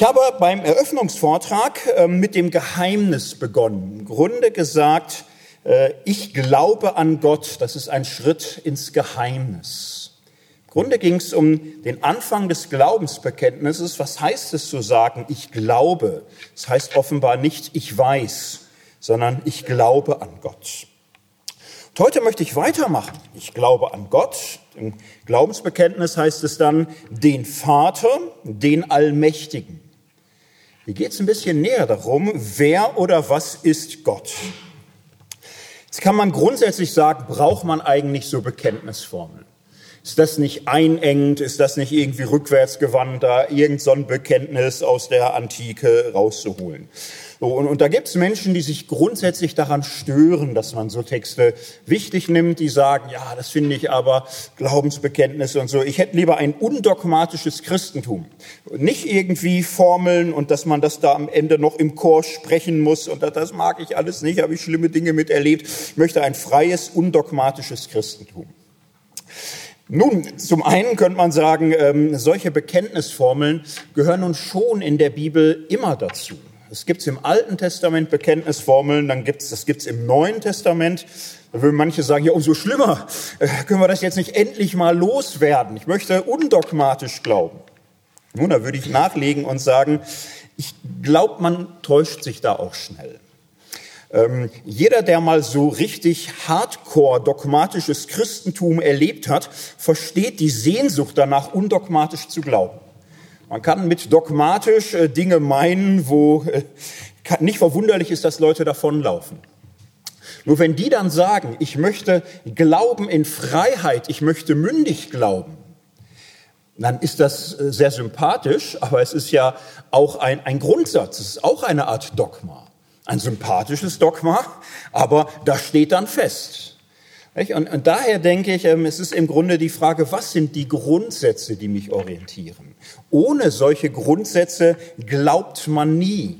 Ich habe beim Eröffnungsvortrag äh, mit dem Geheimnis begonnen. Im Grunde gesagt, äh, ich glaube an Gott, das ist ein Schritt ins Geheimnis. Im Grunde ging es um den Anfang des Glaubensbekenntnisses. Was heißt es zu sagen, ich glaube? Das heißt offenbar nicht, ich weiß, sondern ich glaube an Gott. Und heute möchte ich weitermachen. Ich glaube an Gott. Im Glaubensbekenntnis heißt es dann den Vater, den Allmächtigen. Hier geht es ein bisschen näher darum, wer oder was ist Gott. Jetzt kann man grundsätzlich sagen, braucht man eigentlich so Bekenntnisformeln? Ist das nicht einengend? Ist das nicht irgendwie rückwärtsgewandt, da irgend so Bekenntnis aus der Antike rauszuholen? So, und, und da gibt es Menschen, die sich grundsätzlich daran stören, dass man so Texte wichtig nimmt, die sagen, ja, das finde ich aber Glaubensbekenntnisse und so. Ich hätte lieber ein undogmatisches Christentum. Nicht irgendwie Formeln und dass man das da am Ende noch im Chor sprechen muss und das, das mag ich alles nicht, habe ich schlimme Dinge miterlebt. Ich möchte ein freies, undogmatisches Christentum. Nun, zum einen könnte man sagen, ähm, solche Bekenntnisformeln gehören nun schon in der Bibel immer dazu. Es gibt im Alten Testament Bekenntnisformeln, dann gibt's, das gibt's im Neuen Testament. Da würden manche sagen, ja, umso schlimmer, äh, können wir das jetzt nicht endlich mal loswerden? Ich möchte undogmatisch glauben. Nun, da würde ich nachlegen und sagen, ich glaube, man täuscht sich da auch schnell. Ähm, jeder, der mal so richtig hardcore dogmatisches Christentum erlebt hat, versteht die Sehnsucht danach, undogmatisch zu glauben. Man kann mit dogmatisch äh, Dinge meinen, wo äh, nicht verwunderlich ist, dass Leute davonlaufen. Nur wenn die dann sagen, ich möchte glauben in Freiheit, ich möchte mündig glauben, dann ist das äh, sehr sympathisch, aber es ist ja auch ein, ein Grundsatz, es ist auch eine Art Dogma. Ein sympathisches Dogma, aber das steht dann fest. Und, daher denke ich, ähm, es ist im Grunde die Frage, was sind die Grundsätze, die mich orientieren? Ohne solche Grundsätze glaubt man nie.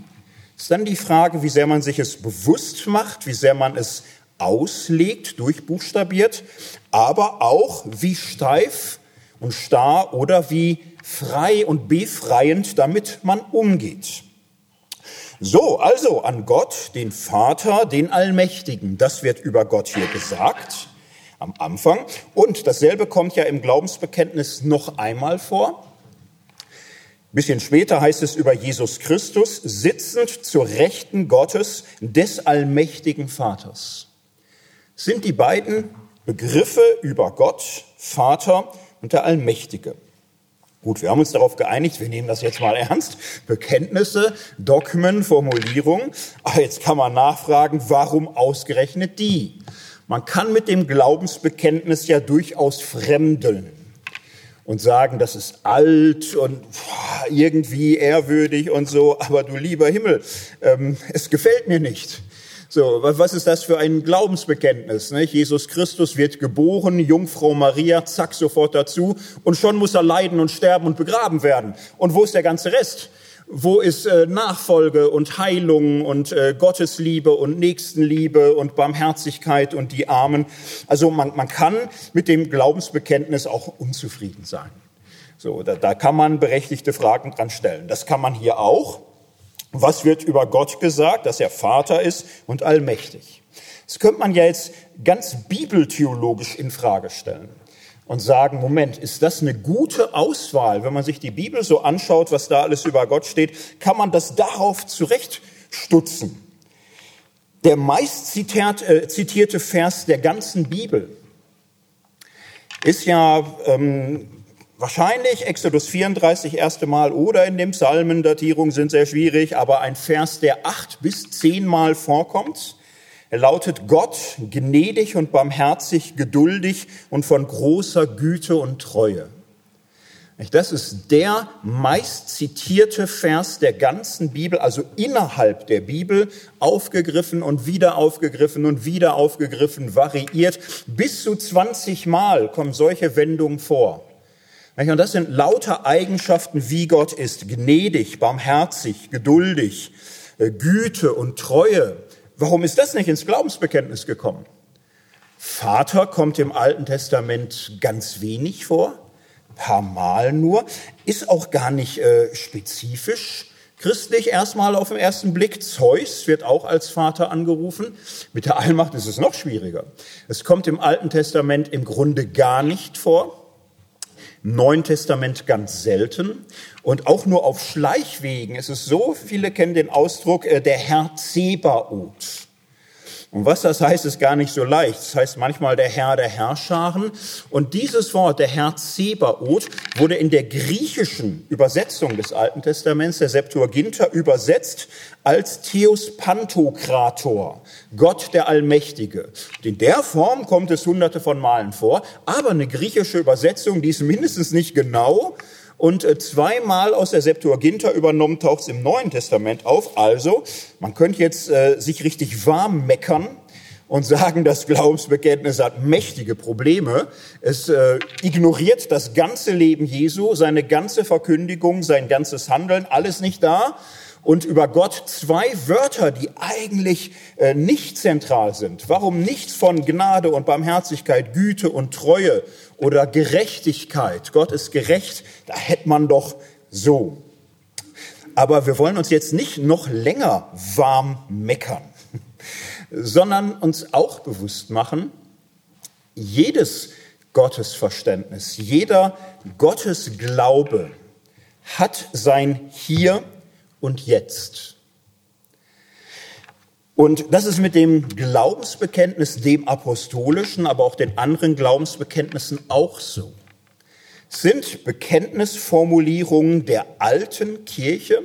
Es ist dann die Frage, wie sehr man sich es bewusst macht, wie sehr man es auslegt, durchbuchstabiert, aber auch wie steif und starr oder wie frei und befreiend damit man umgeht. So, also an Gott, den Vater, den Allmächtigen. Das wird über Gott hier gesagt am Anfang. Und dasselbe kommt ja im Glaubensbekenntnis noch einmal vor. Bisschen später heißt es über Jesus Christus, sitzend zur Rechten Gottes des allmächtigen Vaters. sind die beiden Begriffe über Gott, Vater und der Allmächtige. Gut, wir haben uns darauf geeinigt, wir nehmen das jetzt mal ernst. Bekenntnisse, Dogmen, Formulierungen. Aber jetzt kann man nachfragen, warum ausgerechnet die? Man kann mit dem Glaubensbekenntnis ja durchaus fremdeln und sagen, das ist alt und irgendwie ehrwürdig und so, aber du lieber Himmel, ähm, es gefällt mir nicht. So, was ist das für ein Glaubensbekenntnis? Ne? Jesus Christus wird geboren, Jungfrau Maria, zack, sofort dazu und schon muss er leiden und sterben und begraben werden. Und wo ist der ganze Rest? Wo ist äh, Nachfolge und Heilung und äh, Gottesliebe und Nächstenliebe und Barmherzigkeit und die Armen? Also man, man kann mit dem Glaubensbekenntnis auch unzufrieden sein. So, da, da kann man berechtigte Fragen dran stellen. Das kann man hier auch. Was wird über Gott gesagt? Dass er Vater ist und allmächtig. Das könnte man ja jetzt ganz bibeltheologisch in Frage stellen und sagen, Moment, ist das eine gute Auswahl? Wenn man sich die Bibel so anschaut, was da alles über Gott steht, kann man das darauf zurechtstutzen. Der meist äh, zitierte Vers der ganzen Bibel ist ja ähm, Wahrscheinlich Exodus 34 erste Mal oder in dem Psalmen, Datierungen sind sehr schwierig, aber ein Vers, der acht bis zehnmal vorkommt. Er lautet Gott, gnädig und barmherzig, geduldig und von großer Güte und Treue. Das ist der meist zitierte Vers der ganzen Bibel, also innerhalb der Bibel, aufgegriffen und wieder aufgegriffen und wieder aufgegriffen, variiert. Bis zu 20 Mal kommen solche Wendungen vor. Und das sind lauter Eigenschaften, wie Gott ist. Gnädig, barmherzig, geduldig, äh, Güte und Treue. Warum ist das nicht ins Glaubensbekenntnis gekommen? Vater kommt im Alten Testament ganz wenig vor. paar Mal nur, ist auch gar nicht äh, spezifisch christlich erstmal auf den ersten Blick. Zeus wird auch als Vater angerufen. Mit der Allmacht ist es noch schwieriger. Es kommt im Alten Testament im Grunde gar nicht vor. Neuen Testament ganz selten. Und auch nur auf Schleichwegen ist es so, viele kennen den Ausdruck, äh, der Herr Zebaoth. Und was das heißt, ist gar nicht so leicht. Das heißt manchmal der Herr der Herrscharen. Und dieses Wort, der Herr Zebaoth, wurde in der griechischen Übersetzung des Alten Testaments, der Septuaginta, übersetzt als Theos Pantokrator, Gott der Allmächtige. Und in der Form kommt es hunderte von Malen vor, aber eine griechische Übersetzung, die ist mindestens nicht genau, und äh, zweimal aus der Septuaginta übernommen taucht es im Neuen Testament auf. Also, man könnte jetzt äh, sich richtig warm meckern und sagen, das Glaubensbekenntnis hat mächtige Probleme. Es äh, ignoriert das ganze Leben Jesu, seine ganze Verkündigung, sein ganzes Handeln, alles nicht da und über Gott zwei Wörter, die eigentlich äh, nicht zentral sind. Warum nichts von Gnade und Barmherzigkeit, Güte und Treue oder Gerechtigkeit? Gott ist gerecht, da hätte man doch so. Aber wir wollen uns jetzt nicht noch länger warm meckern, sondern uns auch bewusst machen, jedes Gottesverständnis, jeder Gottesglaube hat sein Hier und Jetzt. Und das ist mit dem Glaubensbekenntnis, dem apostolischen, aber auch den anderen Glaubensbekenntnissen auch so. Sind Bekenntnisformulierungen der alten Kirche,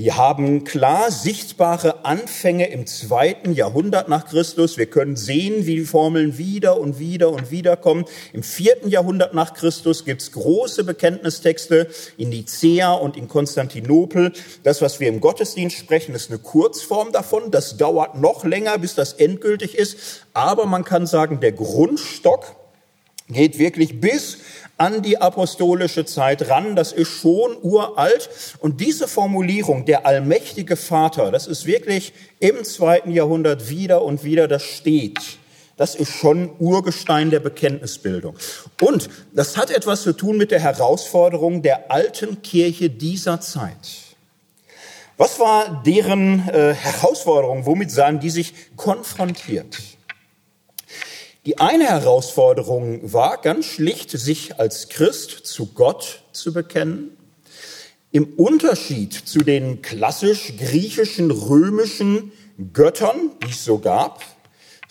die haben klar sichtbare Anfänge im zweiten Jahrhundert nach Christus. Wir können sehen, wie die Formeln wieder und wieder und wieder kommen. Im vierten Jahrhundert nach Christus gibt es große Bekenntnistexte in Nicea und in Konstantinopel. Das, was wir im Gottesdienst sprechen, ist eine Kurzform davon. Das dauert noch länger, bis das endgültig ist. Aber man kann sagen, der Grundstock geht wirklich bis an die apostolische Zeit ran. Das ist schon uralt. Und diese Formulierung, der allmächtige Vater, das ist wirklich im zweiten Jahrhundert wieder und wieder, das steht. Das ist schon Urgestein der Bekenntnisbildung. Und das hat etwas zu tun mit der Herausforderung der alten Kirche dieser Zeit. Was war deren äh, Herausforderung? Womit sahen die sich konfrontiert? Die eine Herausforderung war ganz schlicht, sich als Christ zu Gott zu bekennen. Im Unterschied zu den klassisch griechischen, römischen Göttern, die es so gab,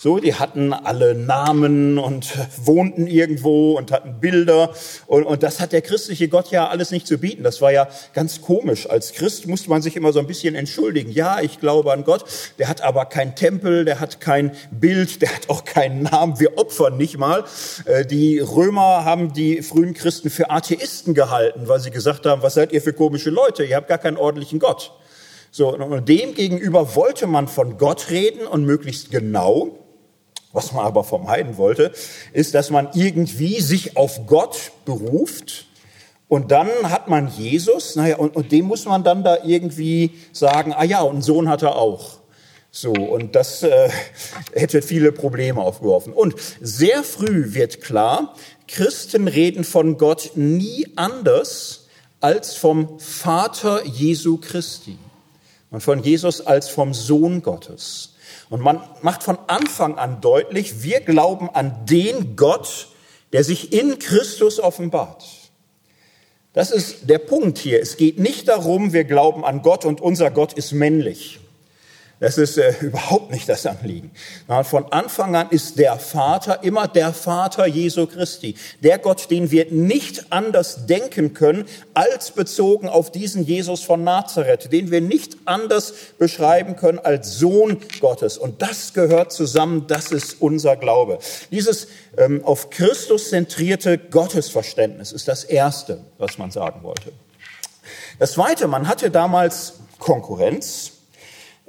so, die hatten alle Namen und wohnten irgendwo und hatten Bilder. Und, und das hat der christliche Gott ja alles nicht zu bieten. Das war ja ganz komisch. Als Christ musste man sich immer so ein bisschen entschuldigen. Ja, ich glaube an Gott. Der hat aber kein Tempel, der hat kein Bild, der hat auch keinen Namen. Wir opfern nicht mal. Äh, die Römer haben die frühen Christen für Atheisten gehalten, weil sie gesagt haben, was seid ihr für komische Leute? Ihr habt gar keinen ordentlichen Gott. So, und dem gegenüber wollte man von Gott reden und möglichst genau. Was man aber vermeiden wollte, ist, dass man irgendwie sich auf Gott beruft und dann hat man Jesus, naja, und, und dem muss man dann da irgendwie sagen, ah ja, und einen Sohn hat er auch. So, und das äh, hätte viele Probleme aufgeworfen. Und sehr früh wird klar, Christen reden von Gott nie anders als vom Vater Jesu Christi und von Jesus als vom Sohn Gottes. Und man macht von Anfang an deutlich, wir glauben an den Gott, der sich in Christus offenbart. Das ist der Punkt hier. Es geht nicht darum, wir glauben an Gott und unser Gott ist männlich. Das ist äh, überhaupt nicht das Anliegen. Von Anfang an ist der Vater immer der Vater Jesu Christi. Der Gott, den wir nicht anders denken können, als bezogen auf diesen Jesus von Nazareth, den wir nicht anders beschreiben können als Sohn Gottes. Und das gehört zusammen, das ist unser Glaube. Dieses ähm, auf Christus zentrierte Gottesverständnis ist das Erste, was man sagen wollte. Das Zweite, man hatte damals Konkurrenz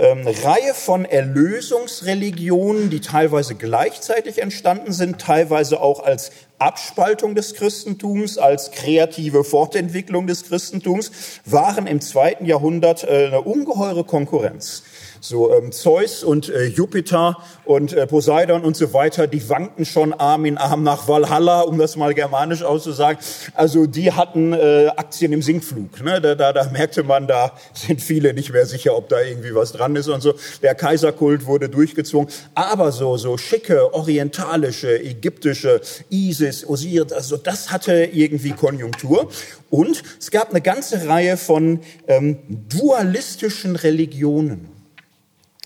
ähm, Reihe von Erlösungsreligionen, die teilweise gleichzeitig entstanden sind, teilweise auch als Abspaltung des Christentums, als kreative Fortentwicklung des Christentums, waren im zweiten Jahrhundert äh, eine ungeheure Konkurrenz. So ähm, Zeus und äh, Jupiter und äh, Poseidon und so weiter, die wankten schon Arm in Arm nach Valhalla, um das mal germanisch auszusagen. Also die hatten äh, Aktien im Sinkflug. Ne? Da, da, da merkte man, da sind viele nicht mehr sicher, ob da irgendwie was dran ist und so. Der Kaiserkult wurde durchgezwungen. Aber so, so schicke, orientalische, ägyptische Isis, Osiris, also das hatte irgendwie Konjunktur. Und es gab eine ganze Reihe von ähm, dualistischen Religionen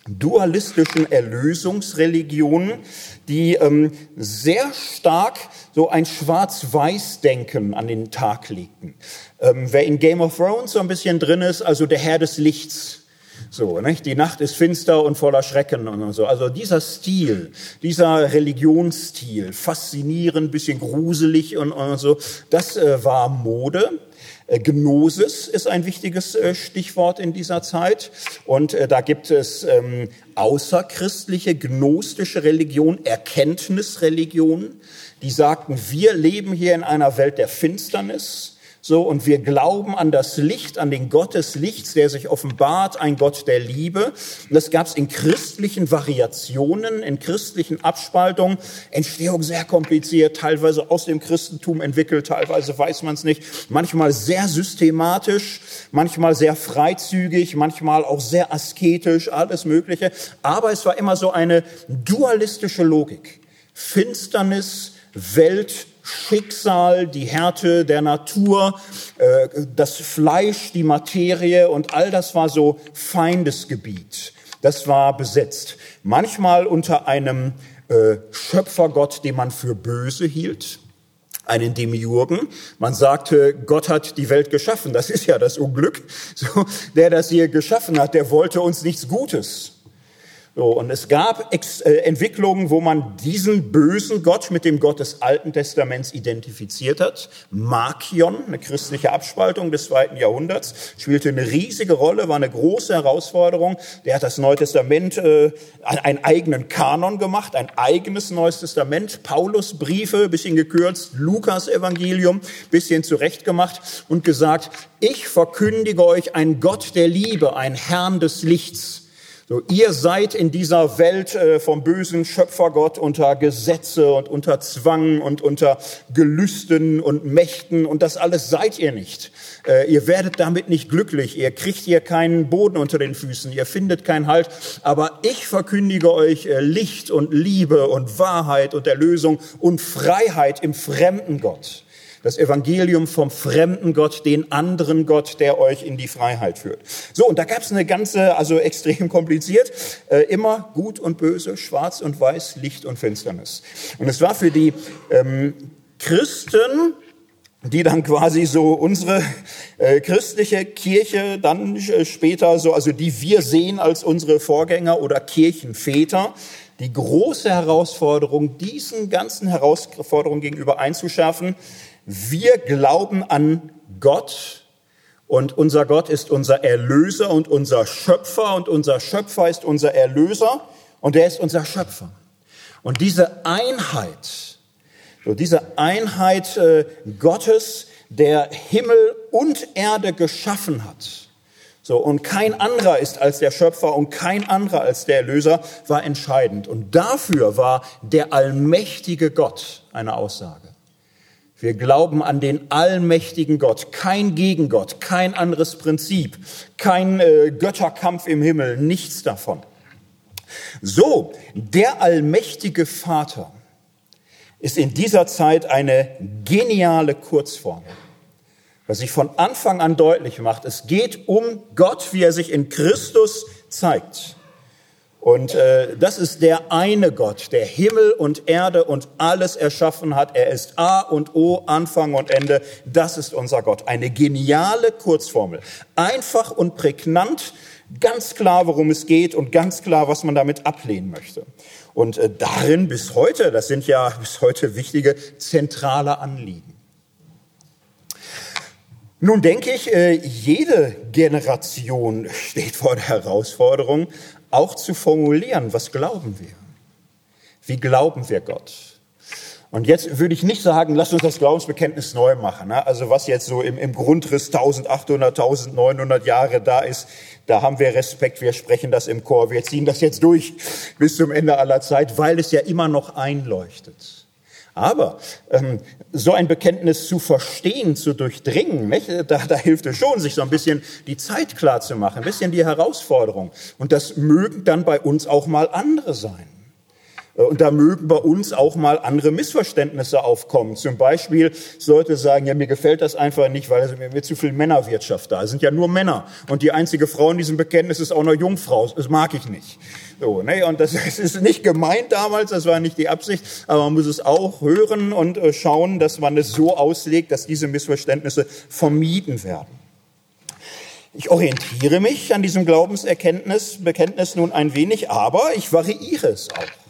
dualistischen Erlösungsreligionen, die ähm, sehr stark so ein Schwarz-Weiß-Denken an den Tag legten. Ähm, wer in Game of Thrones so ein bisschen drin ist, also der Herr des Lichts, so, nicht? Die Nacht ist finster und voller Schrecken und so. Also dieser Stil, dieser Religionsstil, faszinierend, bisschen gruselig und, und so, das äh, war Mode. Äh, Gnosis ist ein wichtiges äh, Stichwort in dieser Zeit. Und äh, da gibt es ähm, außerchristliche, gnostische Religion, Erkenntnisreligion, die sagten, wir leben hier in einer Welt der Finsternis so, und wir glauben an das Licht, an den Gott des Lichts, der sich offenbart, ein Gott der Liebe. Und das gab es in christlichen Variationen, in christlichen Abspaltungen. Entstehung sehr kompliziert, teilweise aus dem Christentum entwickelt, teilweise weiß man es nicht. Manchmal sehr systematisch, manchmal sehr freizügig, manchmal auch sehr asketisch, alles Mögliche. Aber es war immer so eine dualistische Logik. Finsternis, Welt, Schicksal, die Härte der Natur, äh, das Fleisch, die Materie und all das war so Feindesgebiet. Das war besetzt. Manchmal unter einem äh, Schöpfergott, den man für böse hielt, einen Demiurgen. Man sagte, Gott hat die Welt geschaffen. Das ist ja das Unglück. So, der das hier geschaffen hat, der wollte uns nichts Gutes. So, und es gab Ex äh, Entwicklungen, wo man diesen bösen Gott mit dem Gott des Alten Testaments identifiziert hat. Markion, eine christliche Abspaltung des zweiten Jahrhunderts, spielte eine riesige Rolle, war eine große Herausforderung. Der hat das Neue Testament, äh, einen eigenen Kanon gemacht, ein eigenes Neues Testament, Paulus Briefe, bisschen gekürzt, Lukas Evangelium, bisschen zurechtgemacht und gesagt, ich verkündige euch einen Gott der Liebe, einen Herrn des Lichts so, ihr seid in dieser Welt äh, vom bösen Schöpfergott unter Gesetze und unter Zwang und unter Gelüsten und Mächten. Und das alles seid ihr nicht. Äh, ihr werdet damit nicht glücklich, ihr kriegt hier keinen Boden unter den Füßen, ihr findet keinen Halt, aber ich verkündige euch äh, Licht und Liebe und Wahrheit und Erlösung und Freiheit im fremden Gott das Evangelium vom fremden Gott, den anderen Gott, der euch in die Freiheit führt. So, und da gab es eine ganze, also extrem kompliziert, äh, immer gut und böse, schwarz und weiß, Licht und Finsternis. Und es war für die ähm, Christen, die dann quasi so unsere äh, christliche Kirche dann äh, später so, also die wir sehen als unsere Vorgänger oder Kirchenväter, die große Herausforderung, diesen ganzen Herausforderungen gegenüber einzuschärfen, wir glauben an Gott und unser Gott ist unser Erlöser und unser Schöpfer und unser Schöpfer ist unser Erlöser und er ist unser Schöpfer. Und diese Einheit, so diese Einheit äh, Gottes, der Himmel und Erde geschaffen hat, so, und kein anderer ist als der Schöpfer und kein anderer als der Erlöser, war entscheidend. Und dafür war der allmächtige Gott eine Aussage. Wir glauben an den allmächtigen Gott, kein Gegengott, kein anderes Prinzip, kein äh, Götterkampf im Himmel, nichts davon. So, der allmächtige Vater ist in dieser Zeit eine geniale Kurzform, was sich von Anfang an deutlich macht. Es geht um Gott, wie er sich in Christus zeigt. Und äh, das ist der eine Gott, der Himmel und Erde und alles erschaffen hat. Er ist A und O, Anfang und Ende. Das ist unser Gott. Eine geniale Kurzformel. Einfach und prägnant, ganz klar, worum es geht und ganz klar, was man damit ablehnen möchte. Und äh, darin bis heute, das sind ja bis heute wichtige zentrale Anliegen. Nun denke ich, äh, jede Generation steht vor der Herausforderung, auch zu formulieren, was glauben wir? Wie glauben wir Gott? Und jetzt würde ich nicht sagen, lasst uns das Glaubensbekenntnis neu machen. Ne? Also was jetzt so im, im Grundriss 1800, 1900 Jahre da ist, da haben wir Respekt, wir sprechen das im Chor, wir ziehen das jetzt durch bis zum Ende aller Zeit, weil es ja immer noch einleuchtet. Aber ähm, so ein Bekenntnis zu verstehen, zu durchdringen, nicht? Da, da hilft es schon, sich so ein bisschen die Zeit klar zu machen, ein bisschen die Herausforderung. Und das mögen dann bei uns auch mal andere sein. Äh, und da mögen bei uns auch mal andere Missverständnisse aufkommen. Zum Beispiel sollte sagen, ja, mir gefällt das einfach nicht, weil es mir zu viel Männerwirtschaft da. Es sind ja nur Männer. Und die einzige Frau in diesem Bekenntnis ist auch noch Jungfrau. Das mag ich nicht. So, ne? Und das ist nicht gemeint damals, das war nicht die Absicht, aber man muss es auch hören und äh, schauen, dass man es so auslegt, dass diese Missverständnisse vermieden werden. Ich orientiere mich an diesem Glaubenserkenntnis, Bekenntnis nun ein wenig, aber ich variiere es auch.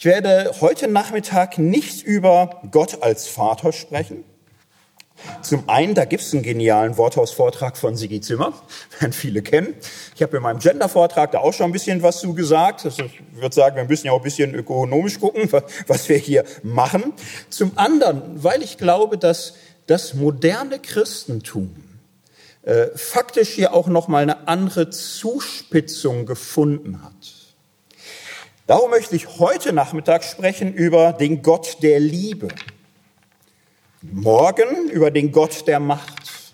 Ich werde heute Nachmittag nicht über Gott als Vater sprechen. Zum einen, da gibt es einen genialen Worthausvortrag von Sigi Zimmer, werden viele kennen. Ich habe in meinem Gender-Vortrag da auch schon ein bisschen was zu gesagt. Also ich würde sagen, wir müssen ja auch ein bisschen ökonomisch gucken, was wir hier machen. Zum anderen, weil ich glaube, dass das moderne Christentum äh, faktisch hier auch noch mal eine andere Zuspitzung gefunden hat. Darum möchte ich heute Nachmittag sprechen über den Gott der Liebe. Morgen über den Gott der Macht.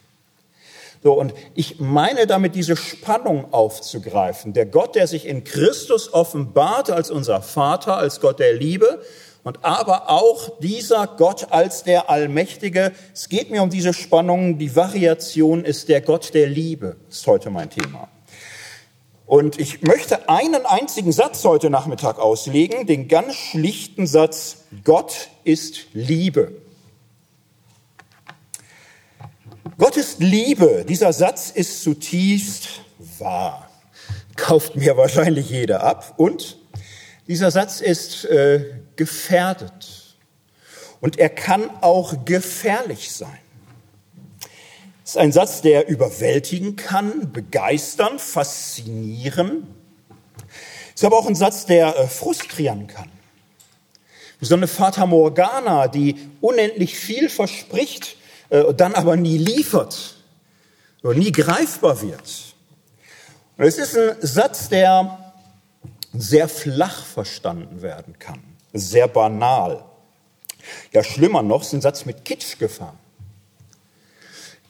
So, und ich meine damit diese Spannung aufzugreifen. Der Gott, der sich in Christus offenbart als unser Vater, als Gott der Liebe und aber auch dieser Gott als der Allmächtige. Es geht mir um diese Spannung. Die Variation ist der Gott der Liebe, ist heute mein Thema. Und ich möchte einen einzigen Satz heute Nachmittag auslegen, den ganz schlichten Satz, Gott ist Liebe. Gott ist Liebe. Dieser Satz ist zutiefst wahr. Kauft mir wahrscheinlich jeder ab. Und dieser Satz ist äh, gefährdet. Und er kann auch gefährlich sein. Das ist ein Satz, der überwältigen kann, begeistern, faszinieren. Ist aber auch ein Satz, der äh, frustrieren kann. So eine Fata Morgana, die unendlich viel verspricht, äh, dann aber nie liefert oder nie greifbar wird. Und es ist ein Satz, der sehr flach verstanden werden kann, sehr banal. Ja, schlimmer noch, ist ein Satz mit Kitschgefahr.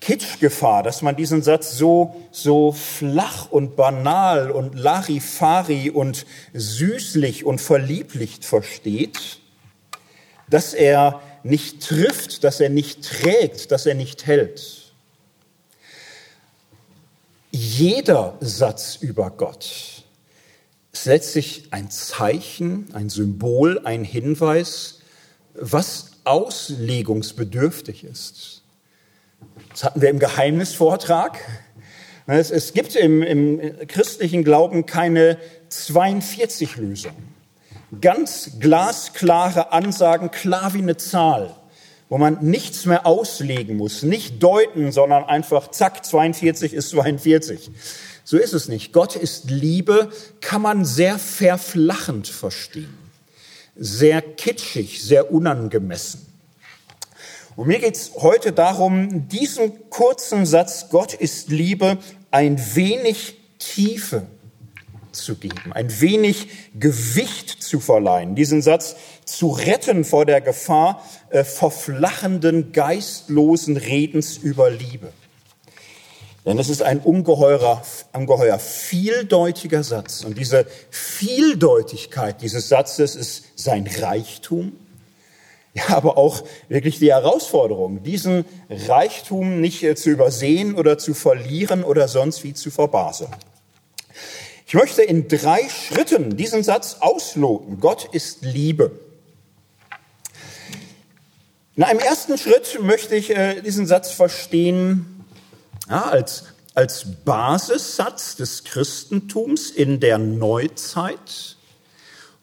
Kitschgefahr, dass man diesen Satz so, so flach und banal und Larifari und süßlich und verlieblicht versteht, dass er nicht trifft, dass er nicht trägt, dass er nicht hält. Jeder Satz über Gott ist letztlich ein Zeichen, ein Symbol, ein Hinweis, was auslegungsbedürftig ist. Das hatten wir im Geheimnisvortrag. Es, es gibt im, im christlichen Glauben keine 42-Lösung. Ganz glasklare Ansagen, klar wie eine Zahl, wo man nichts mehr auslegen muss, nicht deuten, sondern einfach zack, 42 ist 42. So ist es nicht. Gott ist Liebe, kann man sehr verflachend verstehen, sehr kitschig, sehr unangemessen. Und mir geht es heute darum, diesen kurzen Satz, Gott ist Liebe, ein wenig Tiefe zu geben, ein wenig Gewicht zu verleihen, diesen Satz zu retten vor der Gefahr äh, verflachenden, geistlosen Redens über Liebe. Denn es ist ein ungeheurer, ungeheuer vieldeutiger Satz. Und diese Vieldeutigkeit dieses Satzes ist sein Reichtum ja, aber auch wirklich die Herausforderung, diesen Reichtum nicht äh, zu übersehen oder zu verlieren oder sonst wie zu verbaseln. Ich möchte in drei Schritten diesen Satz ausloten. Gott ist Liebe. In einem ersten Schritt möchte ich äh, diesen Satz verstehen ja, als, als Basissatz des Christentums in der Neuzeit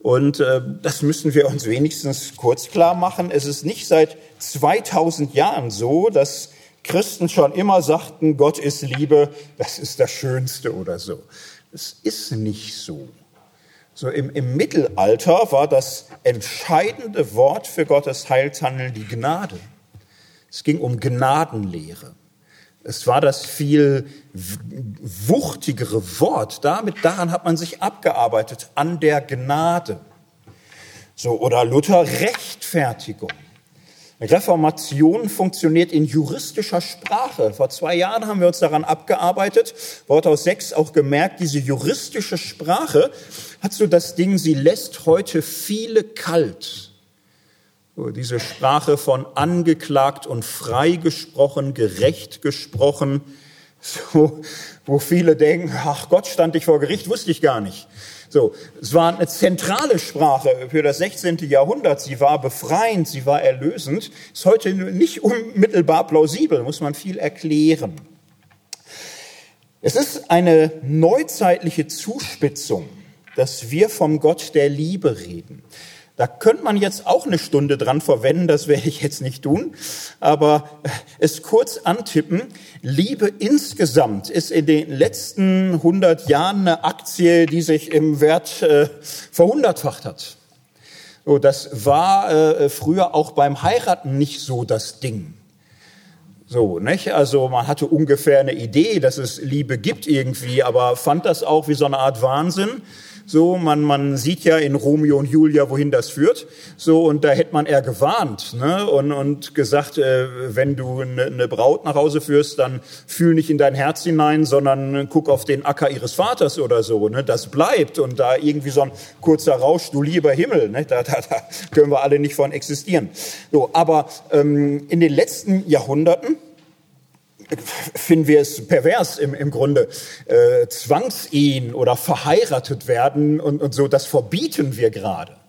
und äh, das müssen wir uns wenigstens kurz klar machen. Es ist nicht seit 2000 Jahren so, dass Christen schon immer sagten, Gott ist Liebe, das ist das Schönste oder so. Es ist nicht so. So im, im Mittelalter war das entscheidende Wort für Gottes Heilshandeln die Gnade. Es ging um Gnadenlehre. Es war das viel wuchtigere Wort. Damit, daran hat man sich abgearbeitet, an der Gnade. So, oder Luther Rechtfertigung. Reformation funktioniert in juristischer Sprache. Vor zwei Jahren haben wir uns daran abgearbeitet. Worthaus 6 auch gemerkt, diese juristische Sprache hat so das Ding, sie lässt heute viele kalt. So, diese Sprache von angeklagt und freigesprochen, gerecht gesprochen, so, wo viele denken, ach Gott, stand ich vor Gericht, wusste ich gar nicht. So, es war eine zentrale Sprache für das 16. Jahrhundert. Sie war befreiend, sie war erlösend. Ist heute nicht unmittelbar plausibel, muss man viel erklären. Es ist eine neuzeitliche Zuspitzung, dass wir vom Gott der Liebe reden. Da könnte man jetzt auch eine Stunde dran verwenden, das werde ich jetzt nicht tun, aber es kurz antippen. Liebe insgesamt ist in den letzten 100 Jahren eine Aktie, die sich im Wert äh, verhundertfacht hat. So, das war äh, früher auch beim Heiraten nicht so das Ding. So, nicht? Also man hatte ungefähr eine Idee, dass es Liebe gibt irgendwie, aber fand das auch wie so eine Art Wahnsinn. So, man, man sieht ja in Romeo und Julia, wohin das führt. So, und da hätte man eher gewarnt ne? und, und gesagt, äh, wenn du eine, eine Braut nach Hause führst, dann fühl nicht in dein Herz hinein, sondern guck auf den Acker ihres Vaters oder so. Ne? Das bleibt und da irgendwie so ein kurzer Rausch, du lieber Himmel, ne? da, da, da können wir alle nicht von existieren. So, aber ähm, in den letzten Jahrhunderten finden wir es pervers im, im Grunde. Äh, Zwangsehen oder verheiratet werden und, und so, das verbieten wir gerade.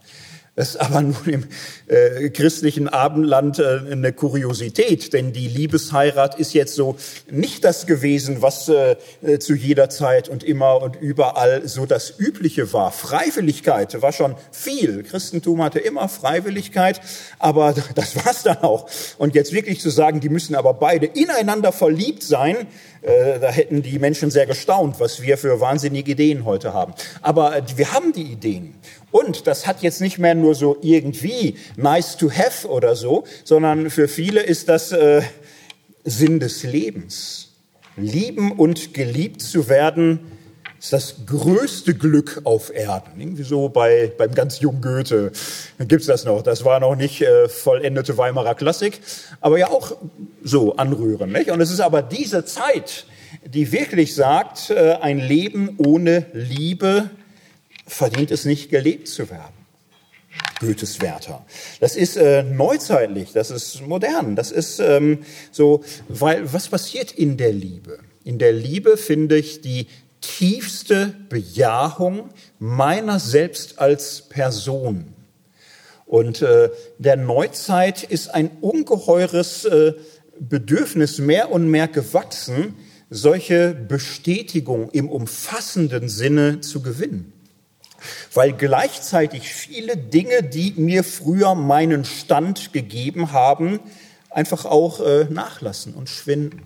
Das ist aber nun im äh, christlichen Abendland äh, eine Kuriosität, denn die Liebesheirat ist jetzt so nicht das gewesen, was äh, zu jeder Zeit und immer und überall so das Übliche war. Freiwilligkeit war schon viel. Christentum hatte immer Freiwilligkeit, aber das war's dann auch. Und jetzt wirklich zu sagen, die müssen aber beide ineinander verliebt sein, äh, da hätten die Menschen sehr gestaunt, was wir für wahnsinnige Ideen heute haben. Aber äh, wir haben die Ideen. Und das hat jetzt nicht mehr nur so irgendwie nice to have oder so, sondern für viele ist das äh, Sinn des Lebens. Lieben und geliebt zu werden, ist das größte Glück auf Erden. Irgendwie so bei, beim ganz jungen Goethe gibt's das noch. Das war noch nicht äh, vollendete Weimarer Klassik, aber ja auch so anrührend. Nicht? Und es ist aber diese Zeit, die wirklich sagt, äh, ein Leben ohne Liebe verdient es nicht, gelebt zu werden. Goethes Werther. Das ist äh, neuzeitlich, das ist modern, das ist ähm, so, weil was passiert in der Liebe? In der Liebe finde ich die tiefste Bejahung meiner selbst als Person. Und äh, der Neuzeit ist ein ungeheures äh, Bedürfnis mehr und mehr gewachsen, solche Bestätigung im umfassenden Sinne zu gewinnen weil gleichzeitig viele Dinge, die mir früher meinen Stand gegeben haben, einfach auch äh, nachlassen und schwinden.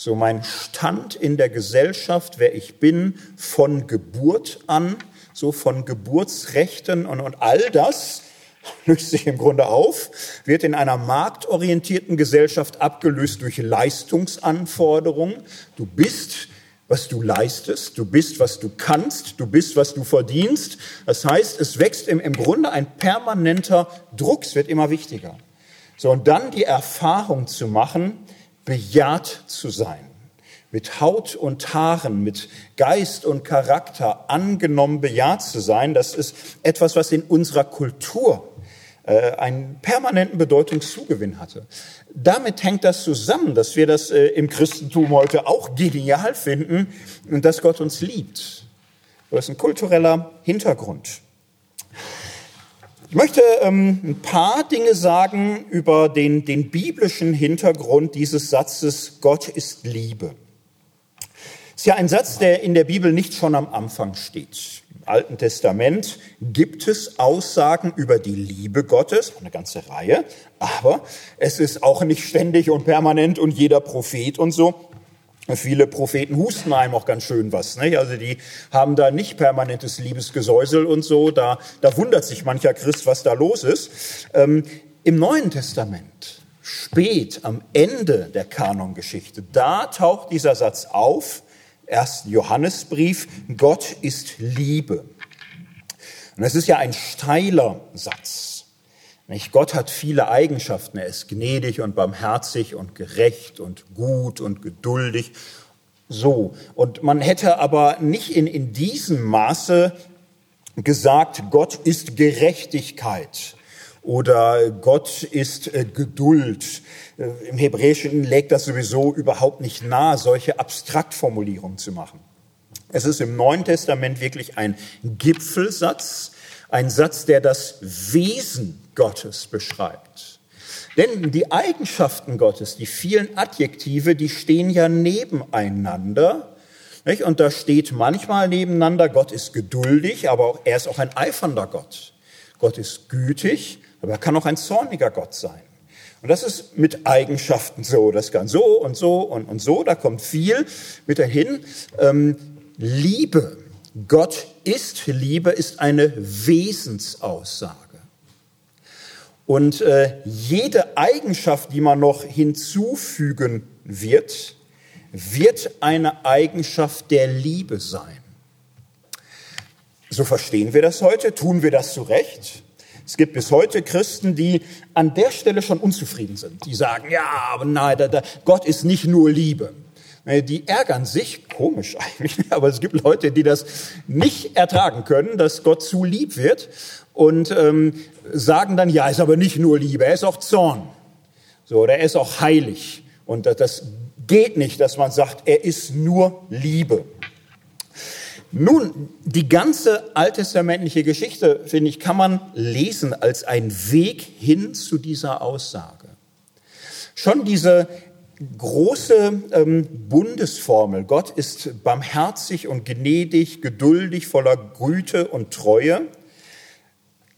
So mein Stand in der Gesellschaft, wer ich bin, von Geburt an, so von Geburtsrechten und, und all das löst sich im Grunde auf, wird in einer marktorientierten Gesellschaft abgelöst durch Leistungsanforderungen. Du bist was du leistest, du bist, was du kannst, du bist, was du verdienst. Das heißt, es wächst im, im Grunde ein permanenter Druck, es wird immer wichtiger. So, und dann die Erfahrung zu machen, bejaht zu sein, mit Haut und Haaren, mit Geist und Charakter angenommen bejaht zu sein, das ist etwas, was in unserer Kultur äh, einen permanenten Bedeutungszugewinn hatte damit hängt das zusammen, dass wir das äh, im Christentum heute auch genial finden und dass Gott uns liebt. Das ist ein kultureller Hintergrund. Ich möchte ähm, ein paar Dinge sagen über den, den biblischen Hintergrund dieses Satzes, Gott ist Liebe. Das ist ja ein Satz, der in der Bibel nicht schon am Anfang steht. Alten Testament gibt es Aussagen über die Liebe Gottes, eine ganze Reihe, aber es ist auch nicht ständig und permanent und jeder Prophet und so. Viele Propheten husten einem auch ganz schön was. Nicht? Also die haben da nicht permanentes Liebesgesäusel und so. Da, da wundert sich mancher Christ, was da los ist. Ähm, Im Neuen Testament, spät am Ende der Kanongeschichte, da taucht dieser Satz auf. Ersten Johannesbrief, Gott ist Liebe. Und das ist ja ein steiler Satz. Nicht? Gott hat viele Eigenschaften. Er ist gnädig und barmherzig und gerecht und gut und geduldig. So. Und man hätte aber nicht in, in diesem Maße gesagt, Gott ist Gerechtigkeit oder Gott ist äh, Geduld. Äh, Im Hebräischen legt das sowieso überhaupt nicht nahe, solche Abstraktformulierungen zu machen. Es ist im Neuen Testament wirklich ein Gipfelsatz, ein Satz, der das Wesen Gottes beschreibt. Denn die Eigenschaften Gottes, die vielen Adjektive, die stehen ja nebeneinander. Nicht? Und da steht manchmal nebeneinander, Gott ist geduldig, aber er ist auch ein eifernder Gott. Gott ist gütig, aber er kann auch ein zorniger Gott sein. Und das ist mit Eigenschaften so. Das kann so und so und, und so. Da kommt viel mit dahin. Ähm, Liebe. Gott ist Liebe, ist eine Wesensaussage. Und äh, jede Eigenschaft, die man noch hinzufügen wird, wird eine Eigenschaft der Liebe sein. So verstehen wir das heute, tun wir das zu Recht. Es gibt bis heute Christen, die an der Stelle schon unzufrieden sind. Die sagen, ja, aber nein, da, da, Gott ist nicht nur Liebe. Äh, die ärgern sich, komisch eigentlich, aber es gibt Leute, die das nicht ertragen können, dass Gott zu lieb wird und ähm, sagen dann, ja, ist aber nicht nur Liebe, er ist auch Zorn. So, oder er ist auch heilig. Und das, das geht nicht, dass man sagt, er ist nur Liebe. Nun, die ganze alttestamentliche Geschichte, finde ich, kann man lesen als ein Weg hin zu dieser Aussage. Schon diese große ähm, Bundesformel, Gott ist barmherzig und gnädig, geduldig, voller Güte und Treue,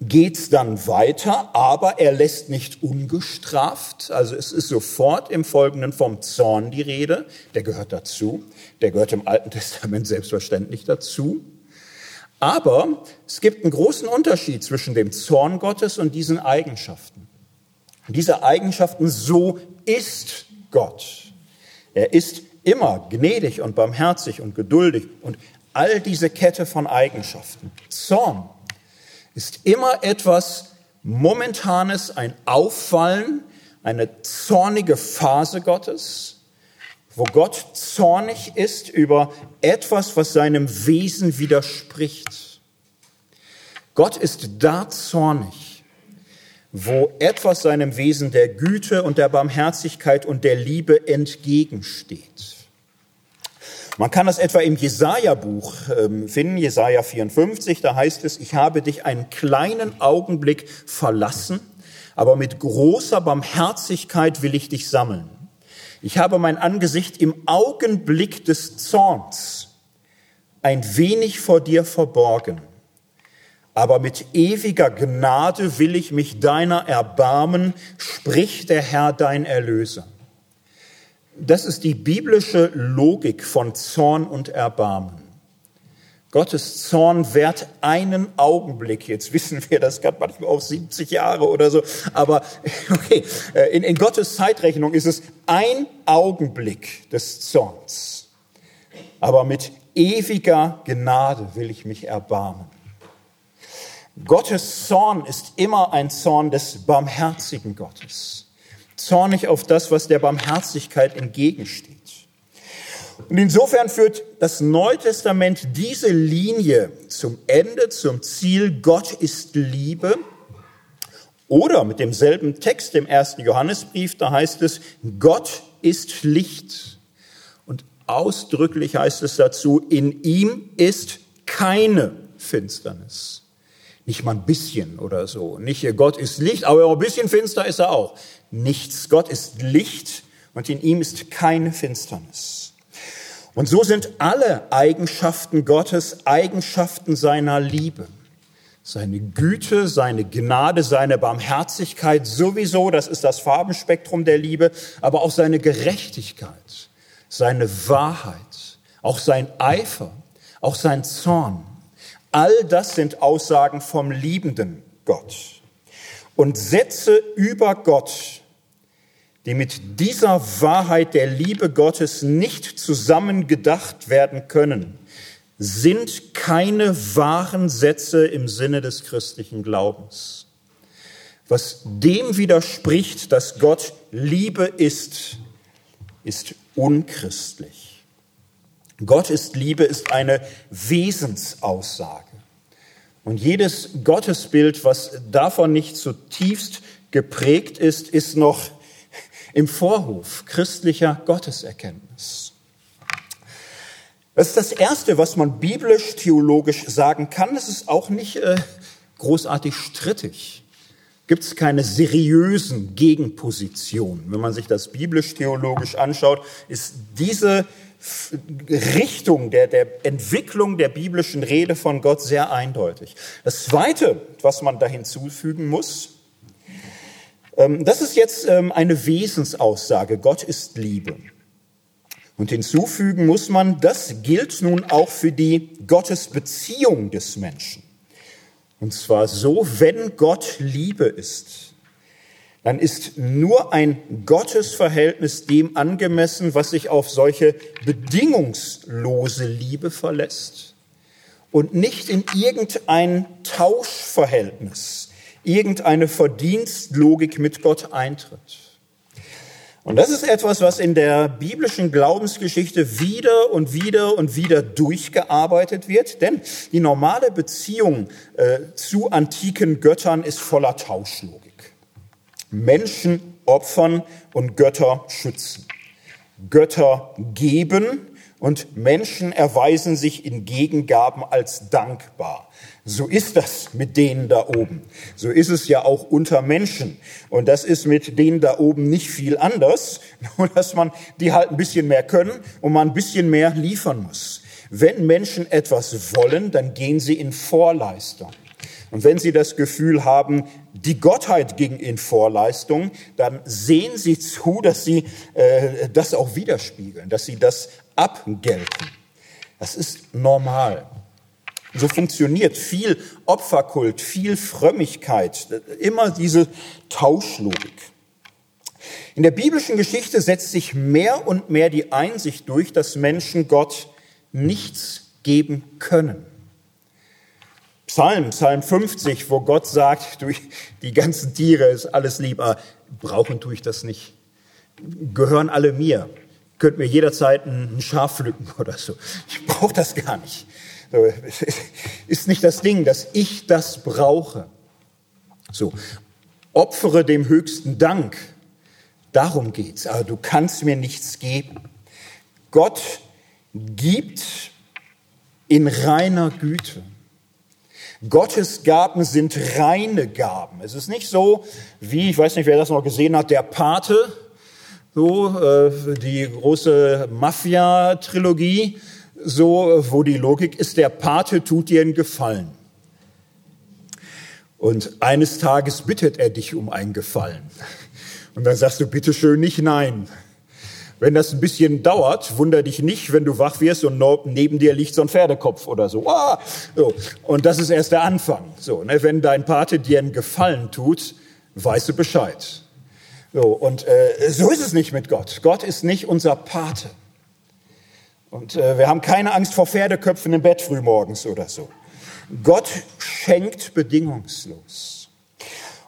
geht's dann weiter, aber er lässt nicht ungestraft. Also es ist sofort im Folgenden vom Zorn die Rede. Der gehört dazu. Der gehört im Alten Testament selbstverständlich dazu. Aber es gibt einen großen Unterschied zwischen dem Zorn Gottes und diesen Eigenschaften. Diese Eigenschaften, so ist Gott. Er ist immer gnädig und barmherzig und geduldig und all diese Kette von Eigenschaften. Zorn ist immer etwas Momentanes, ein Auffallen, eine zornige Phase Gottes, wo Gott zornig ist über etwas, was seinem Wesen widerspricht. Gott ist da zornig, wo etwas seinem Wesen der Güte und der Barmherzigkeit und der Liebe entgegensteht. Man kann das etwa im Jesaja-Buch ähm, finden, Jesaja 54, da heißt es, ich habe dich einen kleinen Augenblick verlassen, aber mit großer Barmherzigkeit will ich dich sammeln. Ich habe mein Angesicht im Augenblick des Zorns ein wenig vor dir verborgen, aber mit ewiger Gnade will ich mich deiner erbarmen, spricht der Herr dein Erlöser. Das ist die biblische Logik von Zorn und Erbarmen. Gottes Zorn währt einen Augenblick. Jetzt wissen wir, das kann manchmal auch 70 Jahre oder so. Aber okay, äh, in, in Gottes Zeitrechnung ist es ein Augenblick des Zorns. Aber mit ewiger Gnade will ich mich erbarmen. Gottes Zorn ist immer ein Zorn des barmherzigen Gottes zornig auf das, was der Barmherzigkeit entgegensteht. Und insofern führt das Neue Testament diese Linie zum Ende, zum Ziel, Gott ist Liebe. Oder mit demselben Text im ersten Johannesbrief, da heißt es, Gott ist Licht. Und ausdrücklich heißt es dazu, in ihm ist keine Finsternis. Nicht mal ein bisschen oder so. Nicht Gott ist Licht, aber ein bisschen finster ist er auch nichts. Gott ist Licht und in ihm ist keine Finsternis. Und so sind alle Eigenschaften Gottes Eigenschaften seiner Liebe. Seine Güte, seine Gnade, seine Barmherzigkeit sowieso, das ist das Farbenspektrum der Liebe, aber auch seine Gerechtigkeit seine Wahrheit, auch sein Eifer, auch sein Zorn. All das sind Aussagen vom liebenden Gott. Und Sätze über Gott, die mit dieser Wahrheit der Liebe Gottes nicht zusammengedacht werden können, sind keine wahren Sätze im Sinne des christlichen Glaubens. Was dem widerspricht, dass Gott Liebe ist, ist unchristlich. Gott ist Liebe ist eine Wesensaussage. Und jedes Gottesbild, was davon nicht zutiefst geprägt ist, ist noch im Vorhof christlicher Gotteserkenntnis. Das ist das Erste, was man biblisch-theologisch sagen kann. Das ist auch nicht äh, großartig strittig. Gibt es keine seriösen Gegenpositionen. Wenn man sich das biblisch-theologisch anschaut, ist diese Richtung der, der Entwicklung der biblischen Rede von Gott sehr eindeutig. Das Zweite, was man da hinzufügen muss, das ist jetzt ähm, eine Wesensaussage. Gott ist Liebe. Und hinzufügen muss man, das gilt nun auch für die Gottesbeziehung des Menschen. Und zwar so, wenn Gott Liebe ist, dann ist nur ein Gottesverhältnis dem angemessen, was sich auf solche bedingungslose Liebe verlässt und nicht in irgendein Tauschverhältnis, irgendeine Verdienstlogik mit Gott eintritt. Und das ist etwas, was in der biblischen Glaubensgeschichte wieder und wieder und wieder durchgearbeitet wird, denn die normale Beziehung äh, zu antiken Göttern ist voller Tauschlogik. Menschen opfern und Götter schützen. Götter geben und Menschen erweisen sich in Gegengaben als dankbar. So ist das mit denen da oben. So ist es ja auch unter Menschen. Und das ist mit denen da oben nicht viel anders, nur dass man die halt ein bisschen mehr können und man ein bisschen mehr liefern muss. Wenn Menschen etwas wollen, dann gehen sie in Vorleistung. Und wenn sie das Gefühl haben, die Gottheit ging in Vorleistung, dann sehen sie zu, dass sie äh, das auch widerspiegeln, dass sie das abgelten. Das ist normal. So funktioniert viel Opferkult, viel Frömmigkeit, immer diese Tauschlogik. In der biblischen Geschichte setzt sich mehr und mehr die Einsicht durch, dass Menschen Gott nichts geben können. Psalm, Psalm 50, wo Gott sagt, durch die ganzen Tiere ist alles lieb, aber brauchen tue ich das nicht. Gehören alle mir. Könnt mir jederzeit ein Schaf pflücken oder so. Ich brauche das gar nicht. So, ist nicht das Ding, dass ich das brauche. So, opfere dem höchsten Dank. Darum geht's. Aber du kannst mir nichts geben. Gott gibt in reiner Güte. Gottes Gaben sind reine Gaben. Es ist nicht so, wie, ich weiß nicht, wer das noch gesehen hat, der Pate, so, äh, die große Mafia-Trilogie, so, wo die Logik ist, der Pate tut dir einen Gefallen. Und eines Tages bittet er dich um einen Gefallen. Und dann sagst du, bitte schön nicht nein. Wenn das ein bisschen dauert, wunder dich nicht, wenn du wach wirst und neben dir liegt so ein Pferdekopf oder so. Ah! so. Und das ist erst der Anfang. So, ne? Wenn dein Pate dir einen Gefallen tut, weißt du Bescheid. So, und äh, so ist es nicht mit Gott. Gott ist nicht unser Pate. Und äh, wir haben keine Angst vor Pferdeköpfen im Bett frühmorgens oder so. Gott schenkt bedingungslos.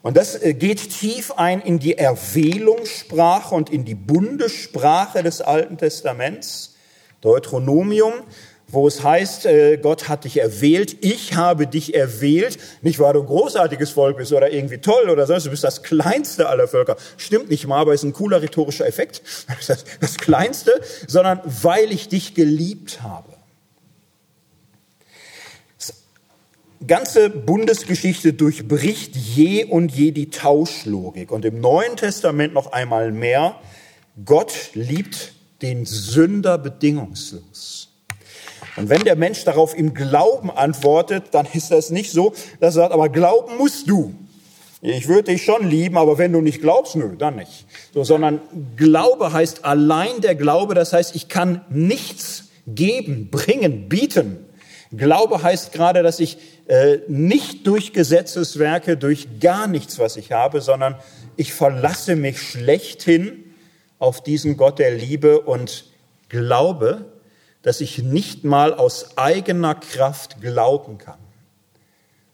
Und das äh, geht tief ein in die Erwählungssprache und in die Bundessprache des Alten Testaments. Deuteronomium wo es heißt, äh, Gott hat dich erwählt, ich habe dich erwählt, nicht weil du ein großartiges Volk bist oder irgendwie toll oder sonst, du bist das kleinste aller Völker. Stimmt nicht mal, aber ist ein cooler rhetorischer Effekt. Das, das kleinste, sondern weil ich dich geliebt habe. Die ganze Bundesgeschichte durchbricht je und je die Tauschlogik. Und im Neuen Testament noch einmal mehr, Gott liebt den Sünder bedingungslos. Und wenn der Mensch darauf im Glauben antwortet, dann ist das nicht so, dass er sagt, aber glauben musst du. Ich würde dich schon lieben, aber wenn du nicht glaubst, nö, dann nicht. So, sondern Glaube heißt allein der Glaube, das heißt, ich kann nichts geben, bringen, bieten. Glaube heißt gerade, dass ich äh, nicht durch Gesetzeswerke, durch gar nichts, was ich habe, sondern ich verlasse mich schlechthin auf diesen Gott der Liebe und glaube, dass ich nicht mal aus eigener Kraft glauben kann,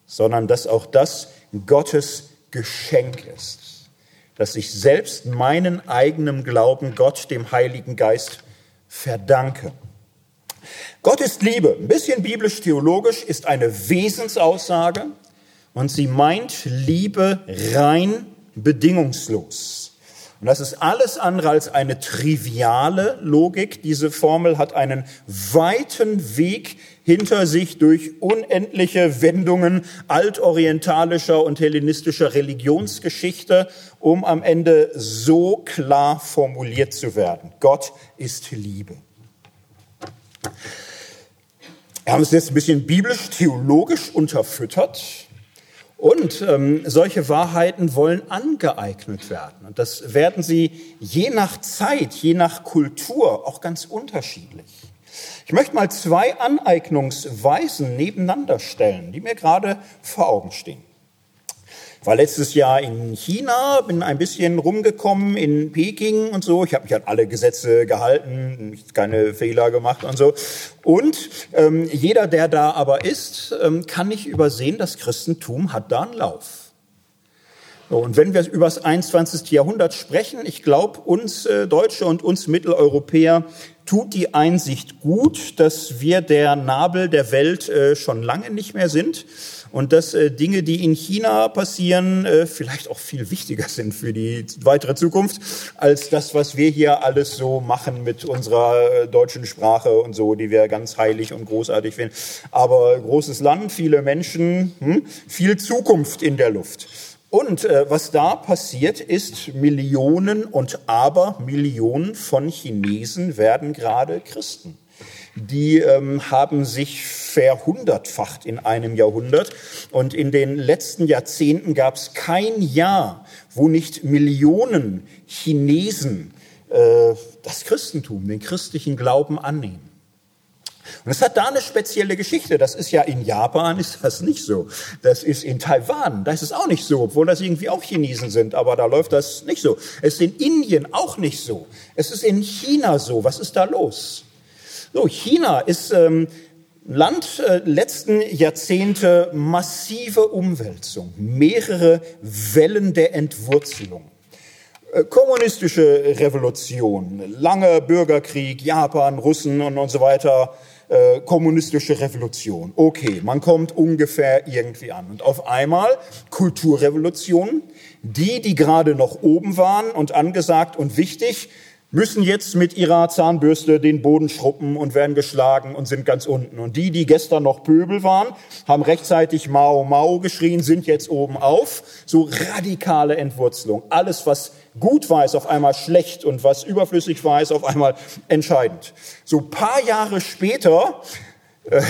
sondern dass auch das Gottes Geschenk ist, dass ich selbst meinen eigenen Glauben Gott, dem Heiligen Geist, verdanke. Gott ist Liebe. Ein bisschen biblisch-theologisch ist eine Wesensaussage und sie meint Liebe rein bedingungslos. Und das ist alles andere als eine triviale Logik. Diese Formel hat einen weiten Weg hinter sich durch unendliche Wendungen altorientalischer und hellenistischer Religionsgeschichte, um am Ende so klar formuliert zu werden. Gott ist Liebe. Wir haben es jetzt ein bisschen biblisch-theologisch unterfüttert. Und ähm, solche Wahrheiten wollen angeeignet werden. Und das werden sie je nach Zeit, je nach Kultur auch ganz unterschiedlich. Ich möchte mal zwei Aneignungsweisen nebeneinander stellen, die mir gerade vor Augen stehen war letztes Jahr in China, bin ein bisschen rumgekommen in Peking und so. Ich habe mich an alle Gesetze gehalten, keine Fehler gemacht und so. Und ähm, jeder, der da aber ist, ähm, kann nicht übersehen, das Christentum hat da einen Lauf. So, und wenn wir über das 21. Jahrhundert sprechen, ich glaube, uns äh, Deutsche und uns Mitteleuropäer tut die Einsicht gut, dass wir der Nabel der Welt äh, schon lange nicht mehr sind und dass äh, Dinge, die in China passieren, vielleicht auch viel wichtiger sind für die weitere Zukunft als das, was wir hier alles so machen mit unserer deutschen Sprache und so, die wir ganz heilig und großartig finden. Aber großes Land, viele Menschen, hm, viel Zukunft in der Luft. Und äh, was da passiert ist, Millionen und Abermillionen von Chinesen werden gerade Christen die ähm, haben sich verhundertfacht in einem Jahrhundert. Und in den letzten Jahrzehnten gab es kein Jahr, wo nicht Millionen Chinesen äh, das Christentum, den christlichen Glauben annehmen. Und es hat da eine spezielle Geschichte. Das ist ja in Japan ist das nicht so. Das ist in Taiwan, da ist es auch nicht so, obwohl das irgendwie auch Chinesen sind, aber da läuft das nicht so. Es ist in Indien auch nicht so. Es ist in China so. Was ist da los? So, China ist ähm, Land äh, letzten Jahrzehnte massive Umwälzung, mehrere Wellen der Entwurzelung. Äh, kommunistische Revolution, langer Bürgerkrieg, Japan, Russen und, und so weiter, äh, kommunistische Revolution. Okay, man kommt ungefähr irgendwie an. Und auf einmal Kulturrevolution, die, die gerade noch oben waren und angesagt und wichtig, müssen jetzt mit ihrer Zahnbürste den Boden schruppen und werden geschlagen und sind ganz unten. Und die, die gestern noch Pöbel waren, haben rechtzeitig Mao Mao geschrien, sind jetzt oben auf. So radikale Entwurzelung. Alles, was gut war, ist auf einmal schlecht und was überflüssig war, ist auf einmal entscheidend. So paar Jahre später äh,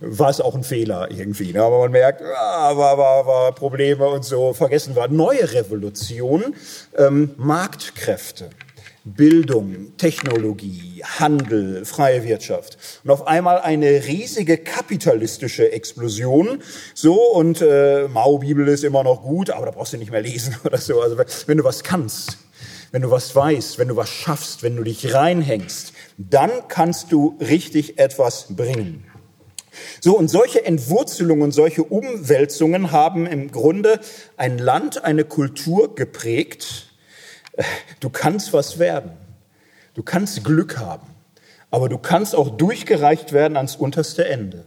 war es auch ein Fehler irgendwie. Ne? Aber man merkt, ah, war, war, war Probleme und so vergessen war. Neue Revolution, ähm, Marktkräfte. Bildung, Technologie, Handel, freie Wirtschaft. Und auf einmal eine riesige kapitalistische Explosion. So, und äh, Mao-Bibel ist immer noch gut, aber da brauchst du nicht mehr lesen oder so. Also wenn du was kannst, wenn du was weißt, wenn du was schaffst, wenn du dich reinhängst, dann kannst du richtig etwas bringen. So, und solche Entwurzelungen, solche Umwälzungen haben im Grunde ein Land, eine Kultur geprägt, Du kannst was werden. Du kannst Glück haben. Aber du kannst auch durchgereicht werden ans unterste Ende.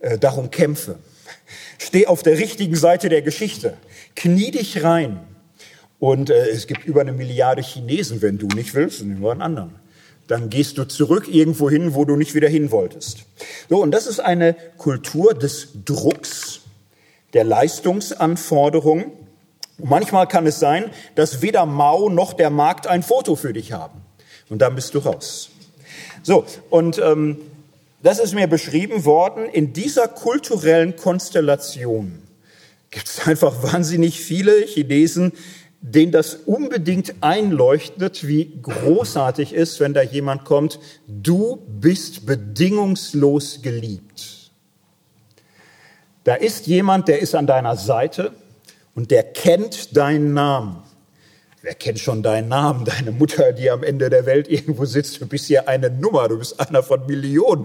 Äh, darum kämpfe. Steh auf der richtigen Seite der Geschichte. Knie dich rein. Und äh, es gibt über eine Milliarde Chinesen, wenn du nicht willst, nehmen wir einen anderen. Dann gehst du zurück irgendwo hin, wo du nicht wieder hin wolltest. So, und das ist eine Kultur des Drucks, der Leistungsanforderung, und manchmal kann es sein, dass weder Mao noch der Markt ein Foto für dich haben. Und dann bist du raus. So, und ähm, das ist mir beschrieben worden. In dieser kulturellen Konstellation gibt es einfach wahnsinnig viele Chinesen, denen das unbedingt einleuchtet, wie großartig ist, wenn da jemand kommt, du bist bedingungslos geliebt. Da ist jemand, der ist an deiner Seite und der kennt deinen Namen. Wer kennt schon deinen Namen? Deine Mutter, die am Ende der Welt irgendwo sitzt. Du bist hier eine Nummer. Du bist einer von Millionen.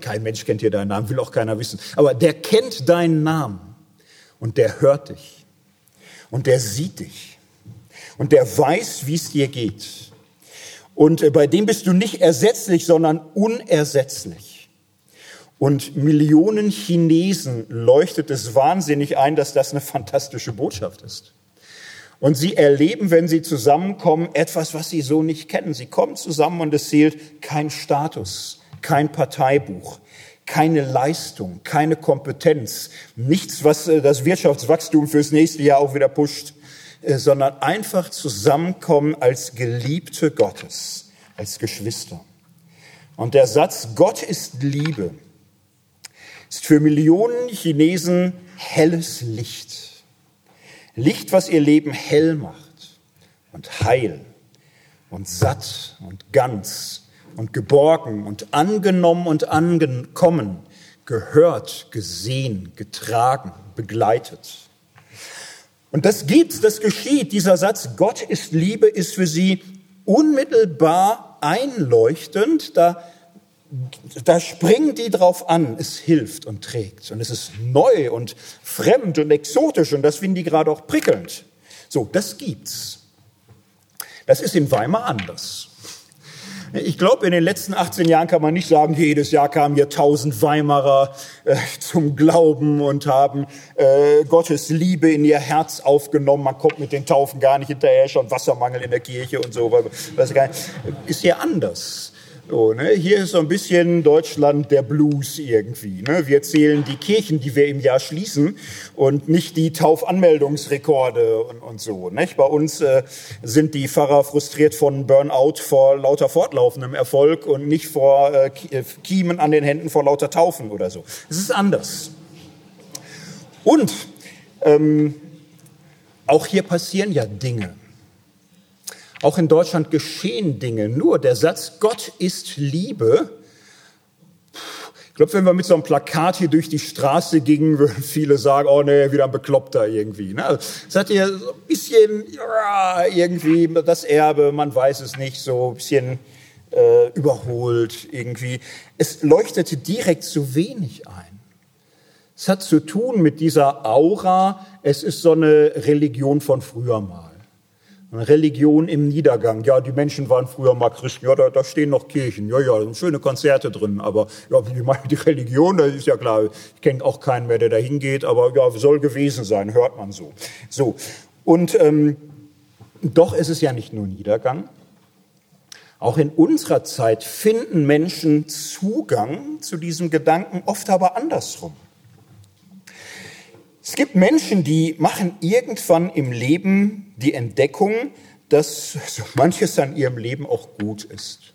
kein Mensch kennt hier deinen Namen, will auch keiner wissen. Aber der kennt deinen Namen. Und der hört dich. Und der sieht dich. Und der weiß, wie es dir geht. Und äh, bei dem bist du nicht ersetzlich, sondern unersetzlich. Und Millionen Chinesen leuchtet es wahnsinnig ein, dass das eine fantastische Botschaft ist. Und sie erleben, wenn sie zusammenkommen, etwas, was sie so nicht kennen. Sie kommen zusammen und es zählt kein Status, kein Parteibuch, keine Leistung, keine Kompetenz, nichts, was äh, das Wirtschaftswachstum fürs nächste Jahr auch wieder pusht, äh, sondern einfach zusammenkommen als Geliebte Gottes, als Geschwister. Und der Satz, Gott ist Liebe, ist für Millionen Chinesen helles Licht. Licht, was ihr Leben hell macht und heil und satt und ganz und geborgen und angenommen und angekommen, gehört, gesehen, getragen, begleitet. Und das gibt's, das geschieht. Dieser Satz, Gott ist Liebe, ist für sie unmittelbar einleuchtend. Da da springen die drauf an, es hilft und trägt und es ist neu und fremd und exotisch und das finden die gerade auch prickelnd. So, das gibt's. Das ist in Weimar anders. Ich glaube, in den letzten 18 Jahren kann man nicht sagen, jedes Jahr kamen hier 1000 Weimarer äh, zum Glauben und haben äh, Gottes Liebe in ihr Herz aufgenommen. Man kommt mit den Taufen gar nicht hinterher, schon Wassermangel in der Kirche und so. Gar nicht. Ist hier anders. So, ne? Hier ist so ein bisschen Deutschland der Blues irgendwie. Ne? Wir zählen die Kirchen, die wir im Jahr schließen und nicht die Taufanmeldungsrekorde und, und so. Nicht? Bei uns äh, sind die Pfarrer frustriert von Burnout vor lauter fortlaufendem Erfolg und nicht vor äh, äh Kiemen an den Händen vor lauter Taufen oder so. Es ist anders. Und ähm, auch hier passieren ja Dinge. Auch in Deutschland geschehen Dinge. Nur der Satz, Gott ist Liebe, ich glaube, wenn wir mit so einem Plakat hier durch die Straße gingen, würden viele sagen, oh nee, wieder ein Bekloppter irgendwie. Ne? Es hat ja so ein bisschen irgendwie das Erbe, man weiß es nicht, so ein bisschen äh, überholt irgendwie. Es leuchtete direkt zu wenig ein. Es hat zu tun mit dieser Aura, es ist so eine Religion von früher mal. Religion im Niedergang. Ja, die Menschen waren früher mal Christen. Ja, da, da stehen noch Kirchen. Ja, ja, sind schöne Konzerte drin. Aber ja, die, die Religion, das ist ja klar. Ich kenne auch keinen mehr, der da hingeht. Aber ja, soll gewesen sein, hört man so. So. Und ähm, doch ist es ja nicht nur Niedergang. Auch in unserer Zeit finden Menschen Zugang zu diesem Gedanken, oft aber andersrum. Es gibt Menschen, die machen irgendwann im Leben die Entdeckung, dass so manches an ihrem Leben auch gut ist.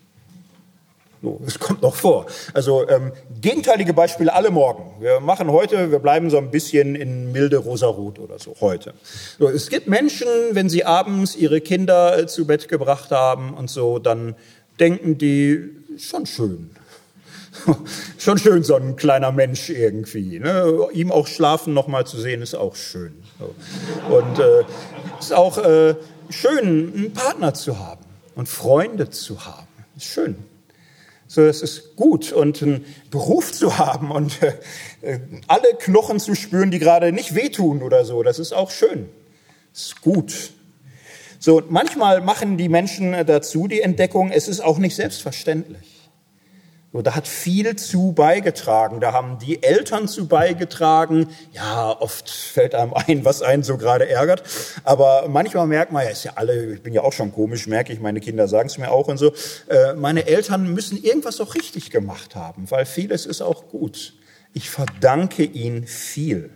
So, es kommt noch vor. Also ähm, gegenteilige Beispiele alle morgen. Wir machen heute, wir bleiben so ein bisschen in milde Rosarot oder so heute. So, es gibt Menschen, wenn sie abends ihre Kinder äh, zu Bett gebracht haben und so, dann denken die, schon schön. schon schön, so ein kleiner Mensch irgendwie. Ne? Ihm auch schlafen noch mal zu sehen, ist auch schön. Und äh, ist auch äh, schön, einen Partner zu haben und Freunde zu haben. Ist schön. So, es ist gut und einen Beruf zu haben und äh, alle Knochen zu spüren, die gerade nicht wehtun oder so. Das ist auch schön. Ist gut. So, manchmal machen die Menschen dazu die Entdeckung, es ist auch nicht selbstverständlich. So, da hat viel zu beigetragen. Da haben die Eltern zu beigetragen. Ja, oft fällt einem ein, was einen so gerade ärgert. Aber manchmal merkt man, ja, ist ja alle, ich bin ja auch schon komisch, merke ich, meine Kinder sagen es mir auch und so. Äh, meine Eltern müssen irgendwas auch richtig gemacht haben, weil vieles ist auch gut. Ich verdanke ihnen viel.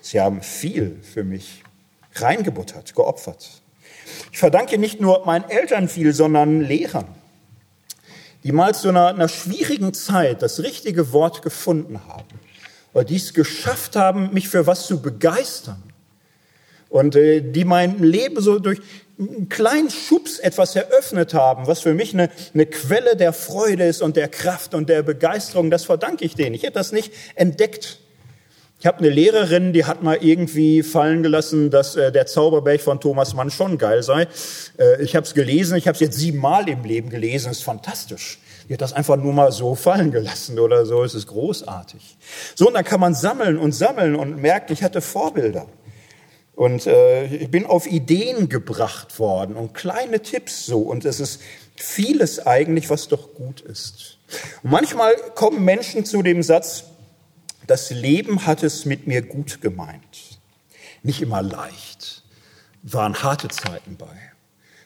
Sie haben viel für mich reingebuttert, geopfert. Ich verdanke nicht nur meinen Eltern viel, sondern Lehrern die mal zu einer, einer schwierigen Zeit das richtige Wort gefunden haben die es geschafft haben, mich für was zu begeistern. Und äh, die mein Leben so durch einen kleinen Schubs etwas eröffnet haben, was für mich eine, eine Quelle der Freude ist und der Kraft und der Begeisterung, das verdanke ich denen. Ich hätte das nicht entdeckt. Ich habe eine Lehrerin, die hat mal irgendwie fallen gelassen, dass äh, der Zauberberg von Thomas Mann schon geil sei. Äh, ich habe es gelesen, ich habe es jetzt siebenmal im Leben gelesen, ist fantastisch. Die hat das einfach nur mal so fallen gelassen oder so, es ist großartig. So, und dann kann man sammeln und sammeln und merken, ich hatte Vorbilder. Und äh, ich bin auf Ideen gebracht worden und kleine Tipps so. Und es ist vieles eigentlich, was doch gut ist. Und manchmal kommen Menschen zu dem Satz, das Leben hat es mit mir gut gemeint. Nicht immer leicht. Waren harte Zeiten bei.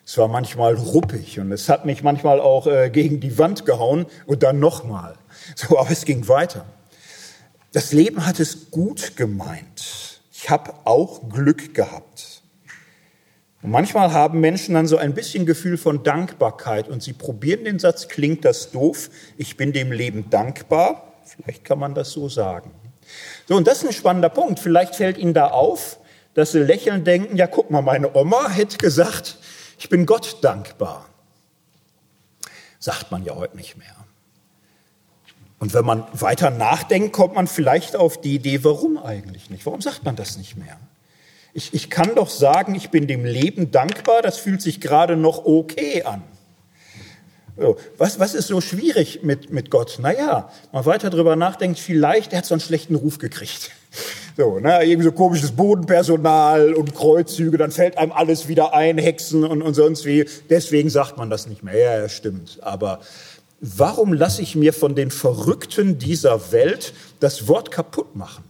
Es war manchmal ruppig und es hat mich manchmal auch äh, gegen die Wand gehauen und dann nochmal. So, aber es ging weiter. Das Leben hat es gut gemeint. Ich habe auch Glück gehabt. Und manchmal haben Menschen dann so ein bisschen Gefühl von Dankbarkeit und sie probieren den Satz, klingt das doof, ich bin dem Leben dankbar. Vielleicht kann man das so sagen. So, und das ist ein spannender Punkt. Vielleicht fällt Ihnen da auf, dass Sie lächeln denken, ja, guck mal, meine Oma hätte gesagt, ich bin Gott dankbar. Sagt man ja heute nicht mehr. Und wenn man weiter nachdenkt, kommt man vielleicht auf die Idee, warum eigentlich nicht? Warum sagt man das nicht mehr? Ich, ich kann doch sagen, ich bin dem Leben dankbar, das fühlt sich gerade noch okay an. Was, was ist so schwierig mit, mit Gott? Naja, man weiter drüber nachdenkt, vielleicht, er hat so einen schlechten Ruf gekriegt. So, ne, irgendwie so komisches Bodenpersonal und Kreuzzüge, dann fällt einem alles wieder ein, Hexen und, und sonst wie. Deswegen sagt man das nicht mehr. Ja, stimmt. Aber Warum lasse ich mir von den Verrückten dieser Welt das Wort kaputt machen?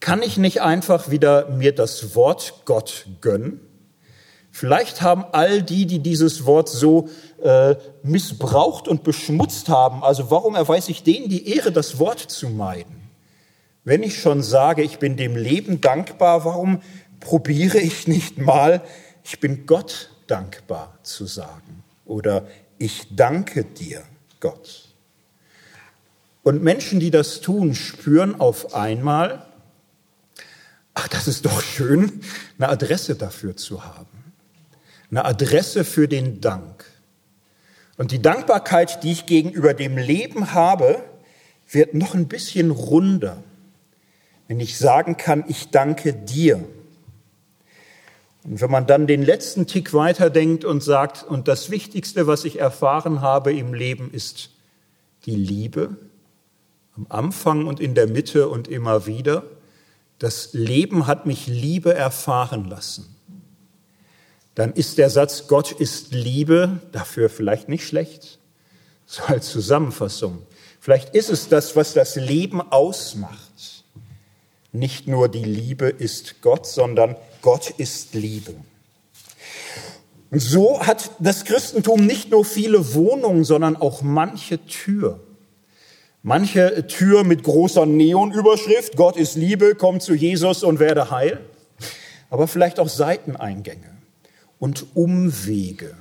Kann ich nicht einfach wieder mir das Wort Gott gönnen? Vielleicht haben all die, die dieses Wort so äh, missbraucht und beschmutzt haben, also warum erweise ich denen die Ehre, das Wort zu meiden? Wenn ich schon sage, ich bin dem Leben dankbar, warum probiere ich nicht mal, ich bin Gott dankbar zu sagen? oder ich danke dir, Gott. Und Menschen, die das tun, spüren auf einmal, ach, das ist doch schön, eine Adresse dafür zu haben. Eine Adresse für den Dank. Und die Dankbarkeit, die ich gegenüber dem Leben habe, wird noch ein bisschen runder, wenn ich sagen kann, ich danke dir. Und wenn man dann den letzten Tick weiterdenkt und sagt, und das Wichtigste, was ich erfahren habe im Leben, ist die Liebe, am Anfang und in der Mitte und immer wieder, das Leben hat mich Liebe erfahren lassen, dann ist der Satz, Gott ist Liebe, dafür vielleicht nicht schlecht, so als Zusammenfassung. Vielleicht ist es das, was das Leben ausmacht. Nicht nur die Liebe ist Gott, sondern Gott ist Liebe. Und so hat das Christentum nicht nur viele Wohnungen, sondern auch manche Tür. Manche Tür mit großer Neonüberschrift, Gott ist Liebe, komm zu Jesus und werde heil. Aber vielleicht auch Seiteneingänge und Umwege,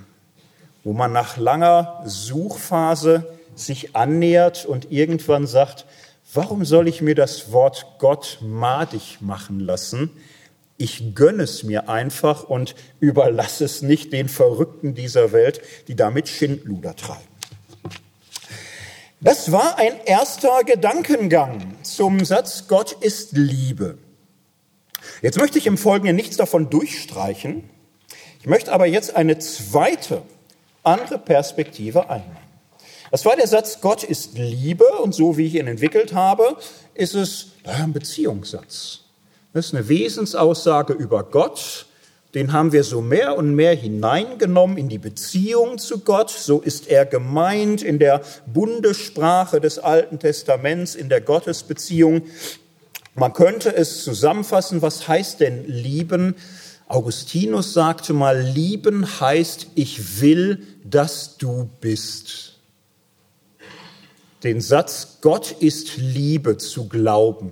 wo man nach langer Suchphase sich annähert und irgendwann sagt, warum soll ich mir das Wort Gott madig machen lassen? Ich gönne es mir einfach und überlasse es nicht den Verrückten dieser Welt, die damit Schindluder treiben. Das war ein erster Gedankengang zum Satz Gott ist Liebe. Jetzt möchte ich im Folgenden nichts davon durchstreichen. Ich möchte aber jetzt eine zweite, andere Perspektive einnehmen. Das war der Satz Gott ist Liebe und so wie ich ihn entwickelt habe, ist es ein Beziehungssatz. Das ist eine Wesensaussage über Gott. Den haben wir so mehr und mehr hineingenommen in die Beziehung zu Gott. So ist er gemeint in der Bundessprache des Alten Testaments, in der Gottesbeziehung. Man könnte es zusammenfassen, was heißt denn lieben? Augustinus sagte mal, lieben heißt, ich will, dass du bist. Den Satz, Gott ist Liebe zu glauben,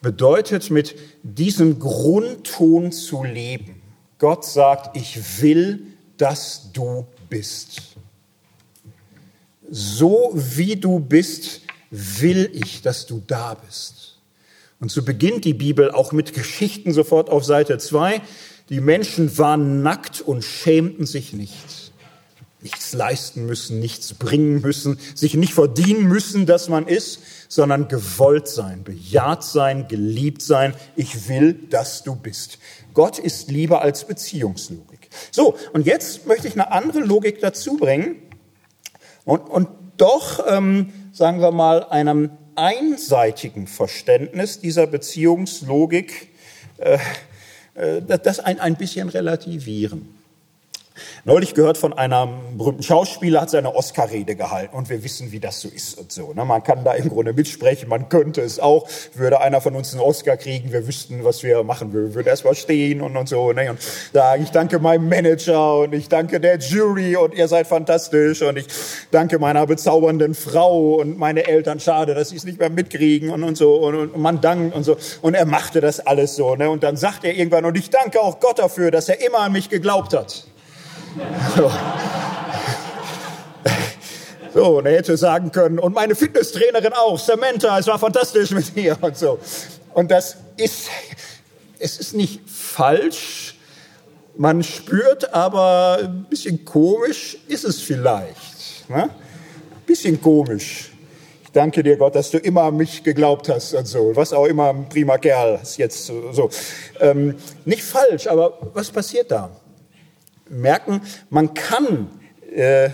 bedeutet mit diesem Grundton zu leben. Gott sagt, ich will, dass du bist. So wie du bist, will ich, dass du da bist. Und so beginnt die Bibel auch mit Geschichten sofort auf Seite zwei. Die Menschen waren nackt und schämten sich nicht. Nichts leisten müssen, nichts bringen müssen, sich nicht verdienen müssen, dass man ist, sondern gewollt sein, bejaht sein, geliebt sein. Ich will, dass du bist. Gott ist lieber als Beziehungslogik. So, und jetzt möchte ich eine andere Logik dazu bringen und, und doch, ähm, sagen wir mal, einem einseitigen Verständnis dieser Beziehungslogik äh, äh, das ein, ein bisschen relativieren. Neulich gehört von einem berühmten Schauspieler, hat seine Oscar-Rede gehalten und wir wissen, wie das so ist und so. Ne? Man kann da im Grunde mitsprechen, man könnte es auch. Würde einer von uns einen Oscar kriegen, wir wüssten, was wir machen würden. Wir würden erstmal stehen und, und so ne? und sagen, ich danke meinem Manager und ich danke der Jury und ihr seid fantastisch und ich danke meiner bezaubernden Frau und meine Eltern, schade, dass sie es nicht mehr mitkriegen und, und so und, und man dankt und so. Und er machte das alles so. Ne? Und dann sagt er irgendwann, und ich danke auch Gott dafür, dass er immer an mich geglaubt hat. So. So, und er hätte sagen können, und meine Fitnesstrainerin auch, Samantha, es war fantastisch mit ihr und so. Und das ist, es ist nicht falsch, man spürt, aber ein bisschen komisch ist es vielleicht. Ne? Ein bisschen komisch. Ich danke dir, Gott, dass du immer an mich geglaubt hast und so. Was auch immer, ein prima Kerl ist jetzt so. Ähm, nicht falsch, aber was passiert da? Merken, man kann äh,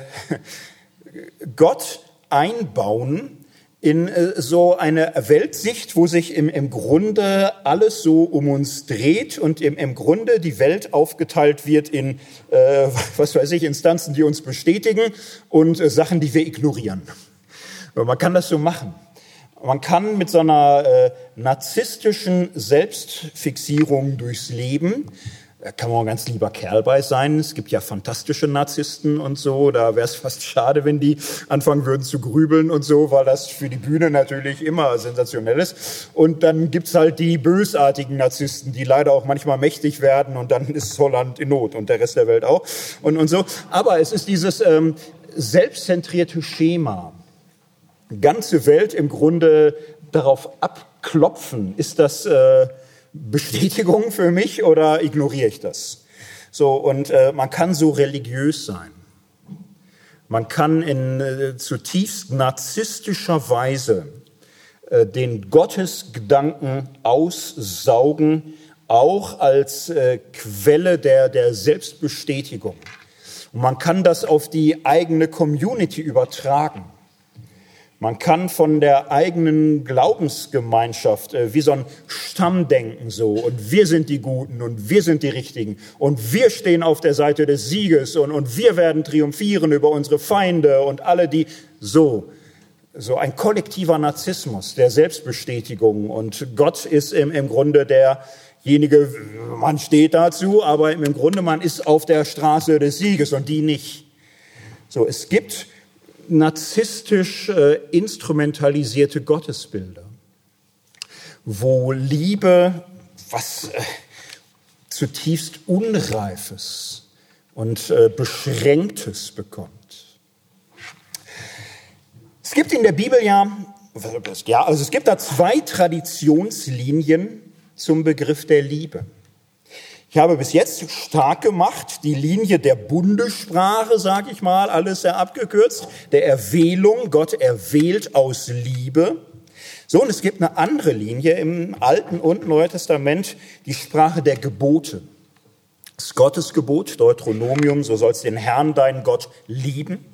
Gott einbauen in äh, so eine Weltsicht, wo sich im, im Grunde alles so um uns dreht und im, im Grunde die Welt aufgeteilt wird in, äh, was weiß ich, Instanzen, die uns bestätigen und äh, Sachen, die wir ignorieren. Man kann das so machen. Man kann mit so einer äh, narzisstischen Selbstfixierung durchs Leben kann man ein ganz lieber Kerl bei sein. Es gibt ja fantastische Narzissten und so. Da wäre es fast schade, wenn die anfangen würden zu grübeln und so, weil das für die Bühne natürlich immer sensationell ist. Und dann gibt's halt die bösartigen Narzissten, die leider auch manchmal mächtig werden und dann ist Holland in Not und der Rest der Welt auch und, und so. Aber es ist dieses ähm, selbstzentrierte Schema. Ganze Welt im Grunde darauf abklopfen. Ist das... Äh, Bestätigung für mich oder ignoriere ich das? So, und äh, man kann so religiös sein. Man kann in äh, zutiefst narzisstischer Weise äh, den Gottesgedanken aussaugen, auch als äh, Quelle der, der Selbstbestätigung. Und man kann das auf die eigene Community übertragen. Man kann von der eigenen Glaubensgemeinschaft äh, wie so ein Stammdenken so. Und wir sind die Guten und wir sind die Richtigen. Und wir stehen auf der Seite des Sieges und, und wir werden triumphieren über unsere Feinde und alle die so so ein kollektiver Narzissmus der Selbstbestätigung. Und Gott ist im, im Grunde derjenige, man steht dazu, aber im Grunde man ist auf der Straße des Sieges und die nicht. So, es gibt narzisstisch äh, instrumentalisierte Gottesbilder, wo Liebe was äh, zutiefst Unreifes und äh, Beschränktes bekommt. Es gibt in der Bibel ja, ja, also es gibt da zwei Traditionslinien zum Begriff der Liebe. Ich habe bis jetzt stark gemacht die Linie der Bundessprache, sage ich mal, alles sehr abgekürzt, der Erwählung. Gott erwählt aus Liebe. So, und es gibt eine andere Linie im Alten und Neuen Testament, die Sprache der Gebote. Das Gottesgebot, Deuteronomium, so sollst den Herrn, deinen Gott, lieben.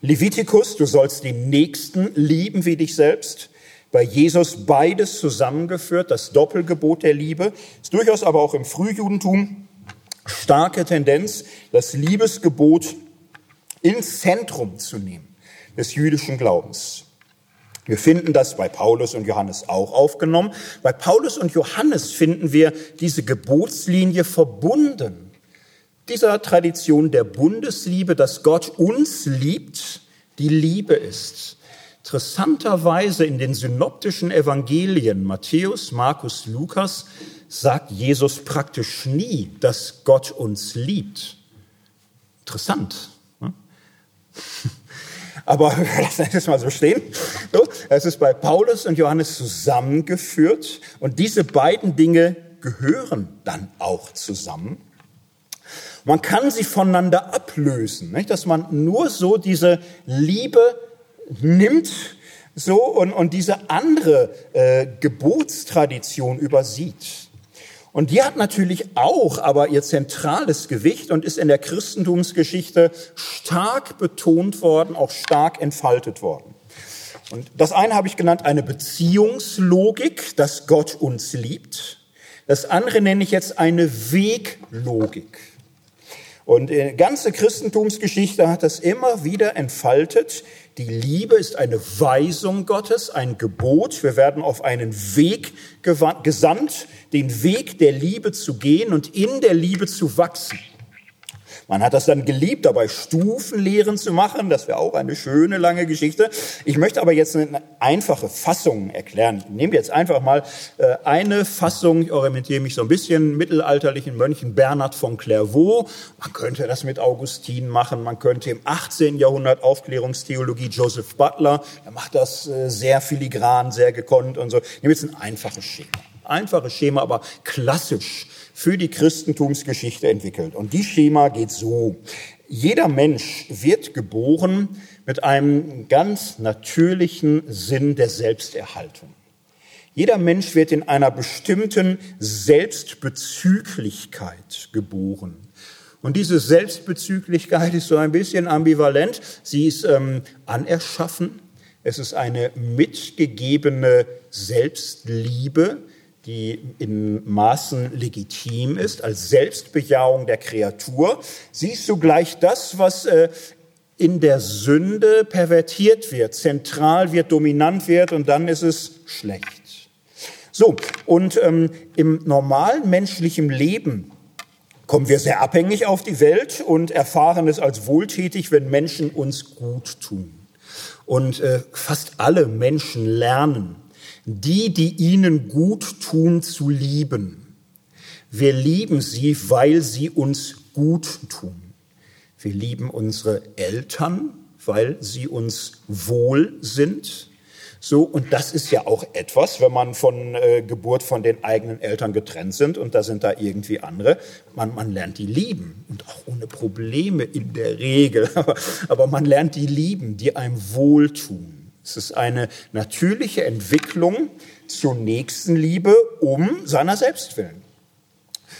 Levitikus, du sollst den Nächsten lieben wie dich selbst bei Jesus beides zusammengeführt, das Doppelgebot der Liebe, ist durchaus aber auch im Frühjudentum starke Tendenz, das Liebesgebot ins Zentrum zu nehmen des jüdischen Glaubens. Wir finden das bei Paulus und Johannes auch aufgenommen. Bei Paulus und Johannes finden wir diese Gebotslinie verbunden. Dieser Tradition der Bundesliebe, dass Gott uns liebt, die Liebe ist. Interessanterweise in den synoptischen Evangelien Matthäus, Markus, Lukas sagt Jesus praktisch nie, dass Gott uns liebt. Interessant. Ne? Aber lassen wir das mal so stehen. Es ist bei Paulus und Johannes zusammengeführt und diese beiden Dinge gehören dann auch zusammen. Man kann sie voneinander ablösen, nicht? dass man nur so diese Liebe nimmt so und, und diese andere äh, Gebotstradition übersieht. Und die hat natürlich auch aber ihr zentrales Gewicht und ist in der Christentumsgeschichte stark betont worden, auch stark entfaltet worden. Und das eine habe ich genannt, eine Beziehungslogik, dass Gott uns liebt. Das andere nenne ich jetzt eine Weglogik. Und die ganze Christentumsgeschichte hat das immer wieder entfaltet. Die Liebe ist eine Weisung Gottes, ein Gebot. Wir werden auf einen Weg gesandt, den Weg der Liebe zu gehen und in der Liebe zu wachsen. Man hat das dann geliebt, dabei Stufenlehren zu machen. Das wäre auch eine schöne lange Geschichte. Ich möchte aber jetzt eine einfache Fassung erklären. Nehmen wir jetzt einfach mal äh, eine Fassung. Ich orientiere mich so ein bisschen mittelalterlichen Mönchen Bernhard von Clairvaux. Man könnte das mit Augustin machen. Man könnte im 18. Jahrhundert Aufklärungstheologie Joseph Butler. Er macht das äh, sehr filigran, sehr gekonnt und so. Nehmen wir jetzt ein einfaches Schema. Einfaches Schema, aber klassisch für die Christentumsgeschichte entwickelt. Und die Schema geht so. Jeder Mensch wird geboren mit einem ganz natürlichen Sinn der Selbsterhaltung. Jeder Mensch wird in einer bestimmten Selbstbezüglichkeit geboren. Und diese Selbstbezüglichkeit ist so ein bisschen ambivalent. Sie ist ähm, anerschaffen. Es ist eine mitgegebene Selbstliebe, die in Maßen legitim ist, als Selbstbejahung der Kreatur. Sie ist zugleich das, was äh, in der Sünde pervertiert wird, zentral wird, dominant wird und dann ist es schlecht. So, und ähm, im normalen menschlichen Leben kommen wir sehr abhängig auf die Welt und erfahren es als wohltätig, wenn Menschen uns gut tun. Und äh, fast alle Menschen lernen, die, die ihnen gut tun, zu lieben. Wir lieben sie, weil sie uns gut tun. Wir lieben unsere Eltern, weil sie uns wohl sind. So, und das ist ja auch etwas, wenn man von äh, Geburt von den eigenen Eltern getrennt sind und da sind da irgendwie andere. Man, man lernt die lieben und auch ohne Probleme in der Regel. Aber, aber man lernt die lieben, die einem wohltun. Es ist eine natürliche Entwicklung zur Nächstenliebe um seiner selbst willen.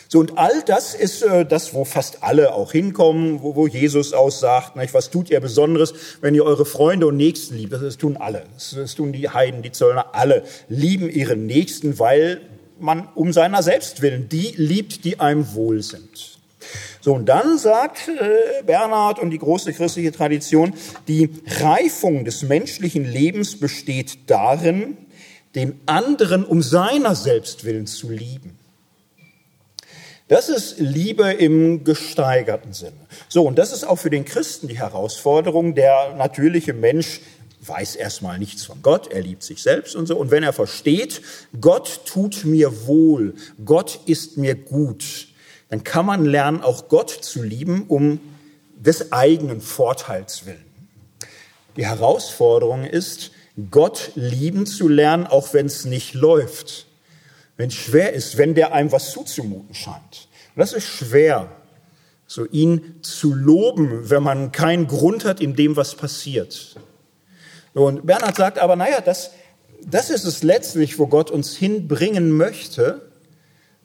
So, und all das ist äh, das, wo fast alle auch hinkommen, wo, wo Jesus aussagt, nicht, was tut ihr Besonderes, wenn ihr eure Freunde und Nächsten liebt? Das, das tun alle. Das, das tun die Heiden, die Zöllner, alle lieben ihren Nächsten, weil man um seiner selbst willen die liebt, die einem wohl sind. So, und dann sagt äh, Bernhard und die große christliche Tradition, die Reifung des menschlichen Lebens besteht darin, den anderen um seiner selbst willen zu lieben. Das ist Liebe im gesteigerten Sinne. So, und das ist auch für den Christen die Herausforderung. Der natürliche Mensch weiß erstmal nichts von Gott, er liebt sich selbst und so. Und wenn er versteht, Gott tut mir wohl, Gott ist mir gut, dann kann man lernen, auch Gott zu lieben, um des eigenen Vorteils willen. Die Herausforderung ist, Gott lieben zu lernen, auch wenn es nicht läuft, wenn es schwer ist, wenn der einem was zuzumuten scheint. Und das ist schwer, so ihn zu loben, wenn man keinen Grund hat in dem, was passiert. Und Bernhard sagt aber, naja, das, das ist es letztlich, wo Gott uns hinbringen möchte,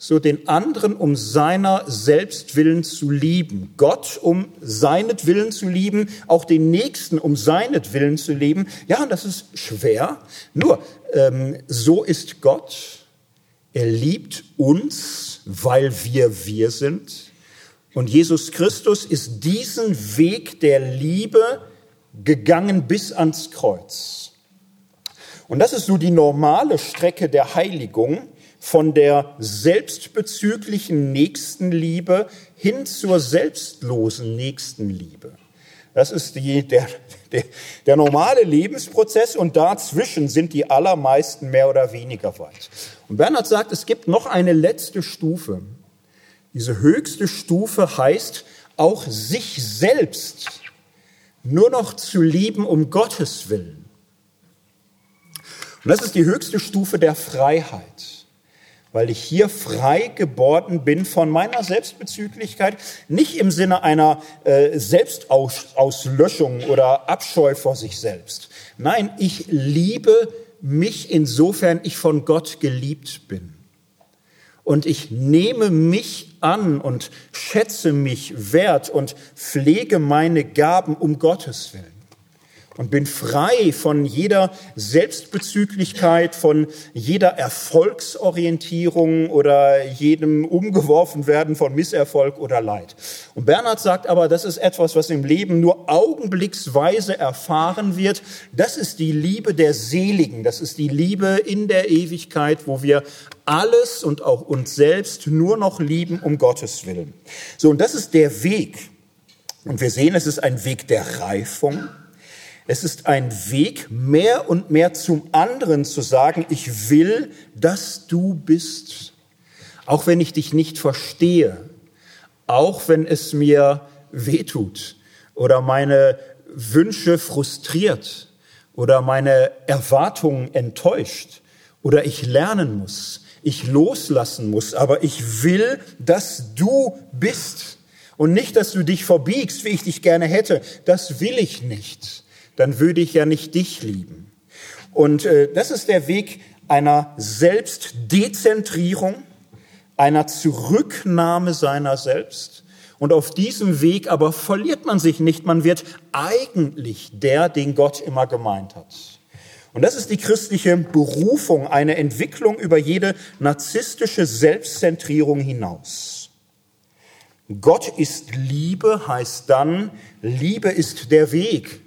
so den anderen um seiner selbst willen zu lieben. Gott um seinetwillen zu lieben, auch den Nächsten um seinetwillen zu lieben. Ja, das ist schwer. Nur, ähm, so ist Gott. Er liebt uns, weil wir wir sind. Und Jesus Christus ist diesen Weg der Liebe gegangen bis ans Kreuz. Und das ist so die normale Strecke der Heiligung von der selbstbezüglichen Nächstenliebe hin zur selbstlosen Nächstenliebe. Das ist die, der, der, der normale Lebensprozess und dazwischen sind die allermeisten mehr oder weniger weit. Und Bernhard sagt, es gibt noch eine letzte Stufe. Diese höchste Stufe heißt, auch sich selbst nur noch zu lieben um Gottes Willen. Und das ist die höchste Stufe der Freiheit, weil ich hier frei geworden bin von meiner Selbstbezüglichkeit, nicht im Sinne einer äh, Selbstauslöschung oder Abscheu vor sich selbst. Nein, ich liebe mich insofern ich von Gott geliebt bin. Und ich nehme mich an und schätze mich wert und pflege meine Gaben um Gottes Willen und bin frei von jeder Selbstbezüglichkeit, von jeder Erfolgsorientierung oder jedem Umgeworfenwerden von Misserfolg oder Leid. Und Bernhard sagt aber, das ist etwas, was im Leben nur augenblicksweise erfahren wird. Das ist die Liebe der Seligen. Das ist die Liebe in der Ewigkeit, wo wir alles und auch uns selbst nur noch lieben um Gottes Willen. So, und das ist der Weg. Und wir sehen, es ist ein Weg der Reifung es ist ein Weg, mehr und mehr zum anderen zu sagen, ich will, dass du bist. Auch wenn ich dich nicht verstehe, auch wenn es mir wehtut oder meine Wünsche frustriert oder meine Erwartungen enttäuscht oder ich lernen muss, ich loslassen muss, aber ich will, dass du bist und nicht, dass du dich verbiegst, wie ich dich gerne hätte. Das will ich nicht dann würde ich ja nicht dich lieben. Und äh, das ist der Weg einer Selbstdezentrierung, einer Zurücknahme seiner selbst. Und auf diesem Weg aber verliert man sich nicht, man wird eigentlich der, den Gott immer gemeint hat. Und das ist die christliche Berufung, eine Entwicklung über jede narzisstische Selbstzentrierung hinaus. Gott ist Liebe heißt dann, Liebe ist der Weg,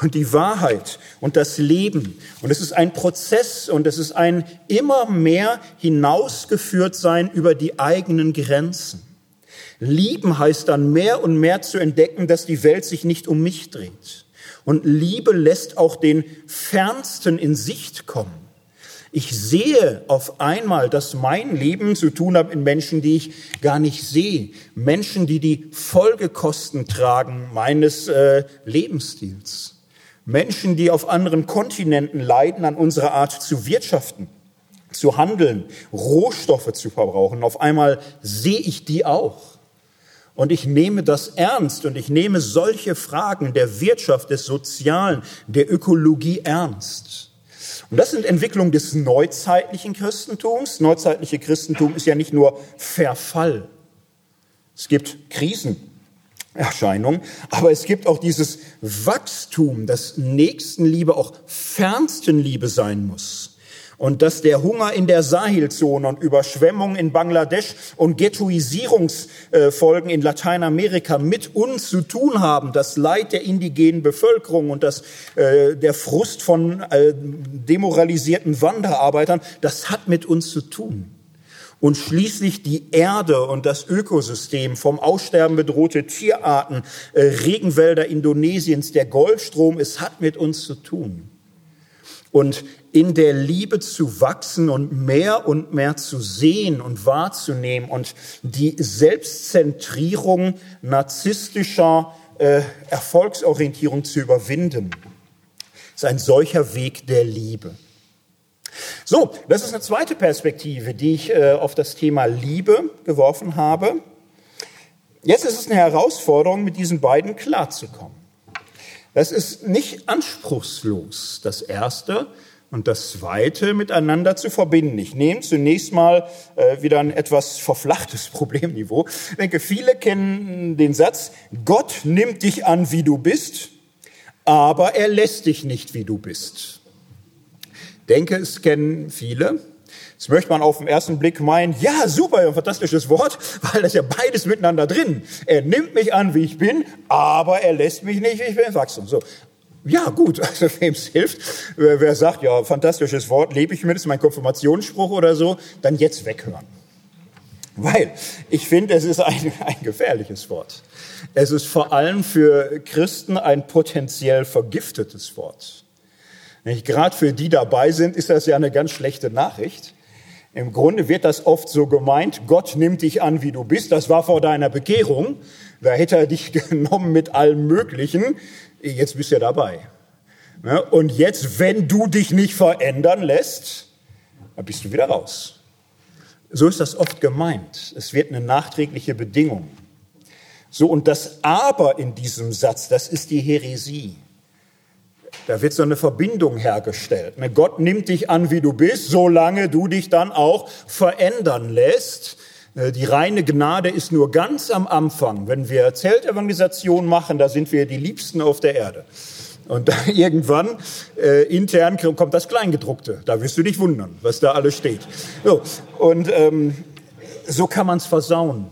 und die Wahrheit und das Leben. Und es ist ein Prozess und es ist ein immer mehr hinausgeführt sein über die eigenen Grenzen. Lieben heißt dann mehr und mehr zu entdecken, dass die Welt sich nicht um mich dreht. Und Liebe lässt auch den Fernsten in Sicht kommen. Ich sehe auf einmal, dass mein Leben zu tun hat mit Menschen, die ich gar nicht sehe. Menschen, die die Folgekosten tragen meines äh, Lebensstils. Menschen, die auf anderen Kontinenten leiden an unserer Art zu wirtschaften, zu handeln, Rohstoffe zu verbrauchen. Auf einmal sehe ich die auch. Und ich nehme das ernst und ich nehme solche Fragen der Wirtschaft, des Sozialen, der Ökologie ernst. Und das sind Entwicklungen des neuzeitlichen Christentums. Neuzeitliche Christentum ist ja nicht nur Verfall. Es gibt Krisen, Erscheinung. Aber es gibt auch dieses Wachstum, dass Nächstenliebe auch Fernstenliebe sein muss. Und dass der Hunger in der Sahelzone und Überschwemmungen in Bangladesch und Ghettoisierungsfolgen in Lateinamerika mit uns zu tun haben. Das Leid der indigenen Bevölkerung und das, äh, der Frust von äh, demoralisierten Wanderarbeitern, das hat mit uns zu tun und schließlich die Erde und das Ökosystem, vom Aussterben bedrohte Tierarten, äh, Regenwälder Indonesiens, der Golfstrom, es hat mit uns zu tun. Und in der Liebe zu wachsen und mehr und mehr zu sehen und wahrzunehmen und die Selbstzentrierung narzisstischer äh, Erfolgsorientierung zu überwinden, ist ein solcher Weg der Liebe. So, das ist eine zweite Perspektive, die ich äh, auf das Thema Liebe geworfen habe. Jetzt ist es eine Herausforderung, mit diesen beiden klarzukommen. Das ist nicht anspruchslos, das Erste und das Zweite miteinander zu verbinden. Ich nehme zunächst mal äh, wieder ein etwas verflachtes Problemniveau. Ich denke, viele kennen den Satz, Gott nimmt dich an, wie du bist, aber er lässt dich nicht, wie du bist denke, es kennen viele. Jetzt möchte man auf den ersten Blick meinen, ja, super, ein fantastisches Wort, weil das ja beides miteinander drin. Er nimmt mich an, wie ich bin, aber er lässt mich nicht, wie ich bin, wachsen. So. Ja, gut, also wem es hilft, wer sagt, ja, fantastisches Wort, lebe ich mit, ist mein Konfirmationsspruch oder so, dann jetzt weghören. Weil ich finde, es ist ein, ein gefährliches Wort. Es ist vor allem für Christen ein potenziell vergiftetes Wort. Gerade für die dabei sind, ist das ja eine ganz schlechte Nachricht. Im Grunde wird das oft so gemeint, Gott nimmt dich an, wie du bist. Das war vor deiner Bekehrung. Da hätte er dich genommen mit allem Möglichen. Jetzt bist du ja dabei. Ne? Und jetzt, wenn du dich nicht verändern lässt, dann bist du wieder raus. So ist das oft gemeint. Es wird eine nachträgliche Bedingung. So, und das Aber in diesem Satz, das ist die Häresie. Da wird so eine Verbindung hergestellt. Ne, Gott nimmt dich an, wie du bist, solange du dich dann auch verändern lässt. Äh, die reine Gnade ist nur ganz am Anfang. Wenn wir Zeltevangelisation machen, da sind wir die Liebsten auf der Erde. Und irgendwann äh, intern kommt das Kleingedruckte. Da wirst du dich wundern, was da alles steht. So, und ähm, so kann man es versauen.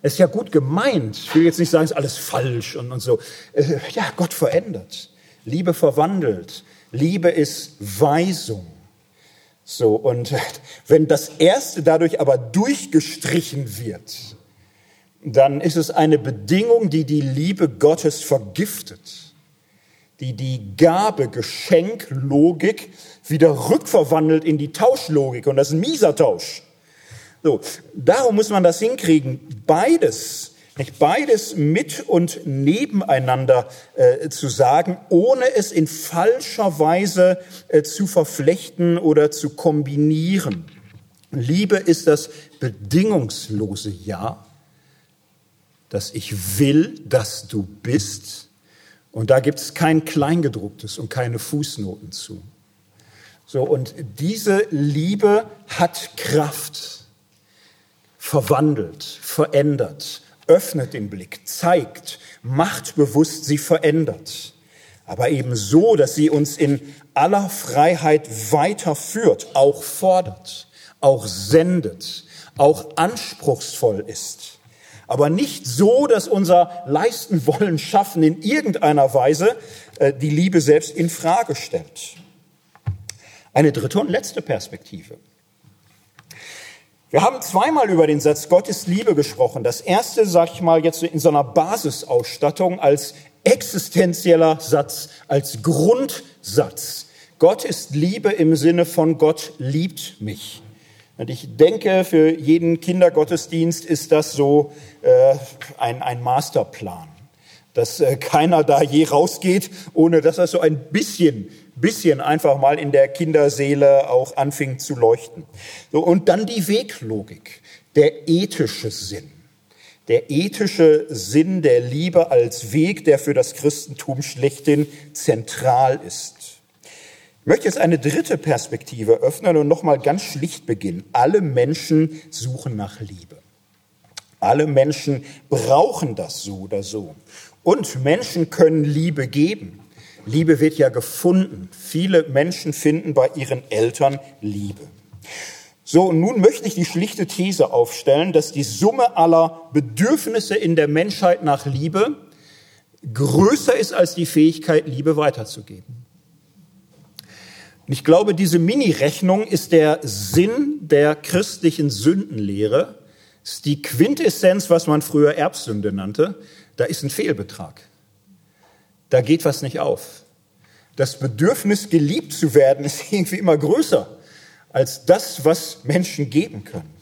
Es ist ja gut gemeint. Ich will jetzt nicht sagen, es ist alles falsch und, und so. Äh, ja, Gott verändert. Liebe verwandelt. Liebe ist Weisung. So, und wenn das Erste dadurch aber durchgestrichen wird, dann ist es eine Bedingung, die die Liebe Gottes vergiftet die die Gabe, Geschenk, Logik wieder rückverwandelt in die Tauschlogik. Und das ist ein mieser Tausch. So, darum muss man das hinkriegen. Beides, beides mit und nebeneinander äh, zu sagen, ohne es in falscher Weise äh, zu verflechten oder zu kombinieren. Liebe ist das bedingungslose Ja, dass ich will, dass du bist und da gibt es kein Kleingedrucktes und keine Fußnoten zu. So, und diese Liebe hat Kraft, verwandelt, verändert, öffnet den Blick, zeigt, macht bewusst, sie verändert. Aber eben so, dass sie uns in aller Freiheit weiterführt, auch fordert, auch sendet, auch anspruchsvoll ist aber nicht so, dass unser Leisten wollen, schaffen in irgendeiner Weise äh, die Liebe selbst in Frage stellt. Eine dritte und letzte Perspektive. Wir haben zweimal über den Satz Gott ist Liebe gesprochen. Das erste, sage ich mal, jetzt in so einer Basisausstattung als existenzieller Satz, als Grundsatz. Gott ist Liebe im Sinne von Gott liebt mich. Und ich denke, für jeden Kindergottesdienst ist das so äh, ein, ein Masterplan, dass äh, keiner da je rausgeht, ohne dass das so ein bisschen, bisschen einfach mal in der Kinderseele auch anfing zu leuchten. So, und dann die Weglogik, der ethische Sinn. Der ethische Sinn der Liebe als Weg, der für das Christentum schlechthin zentral ist. Ich möchte jetzt eine dritte Perspektive öffnen und nochmal ganz schlicht beginnen. Alle Menschen suchen nach Liebe. Alle Menschen brauchen das so oder so. Und Menschen können Liebe geben. Liebe wird ja gefunden. Viele Menschen finden bei ihren Eltern Liebe. So, und nun möchte ich die schlichte These aufstellen, dass die Summe aller Bedürfnisse in der Menschheit nach Liebe größer ist als die Fähigkeit, Liebe weiterzugeben. Und ich glaube, diese Mini-Rechnung ist der Sinn der christlichen Sündenlehre, ist die Quintessenz, was man früher Erbsünde nannte. Da ist ein Fehlbetrag. Da geht was nicht auf. Das Bedürfnis, geliebt zu werden, ist irgendwie immer größer als das, was Menschen geben können.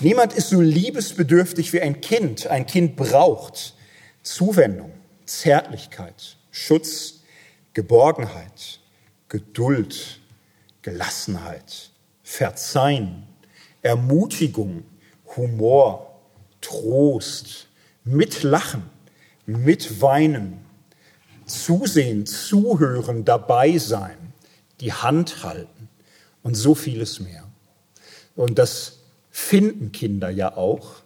Niemand ist so liebesbedürftig wie ein Kind. Ein Kind braucht Zuwendung, Zärtlichkeit, Schutz, Geborgenheit. Geduld, Gelassenheit, Verzeihen, Ermutigung, Humor, Trost, Mitlachen, Mitweinen, Zusehen, Zuhören, dabei sein, die Hand halten und so vieles mehr. Und das finden Kinder ja auch.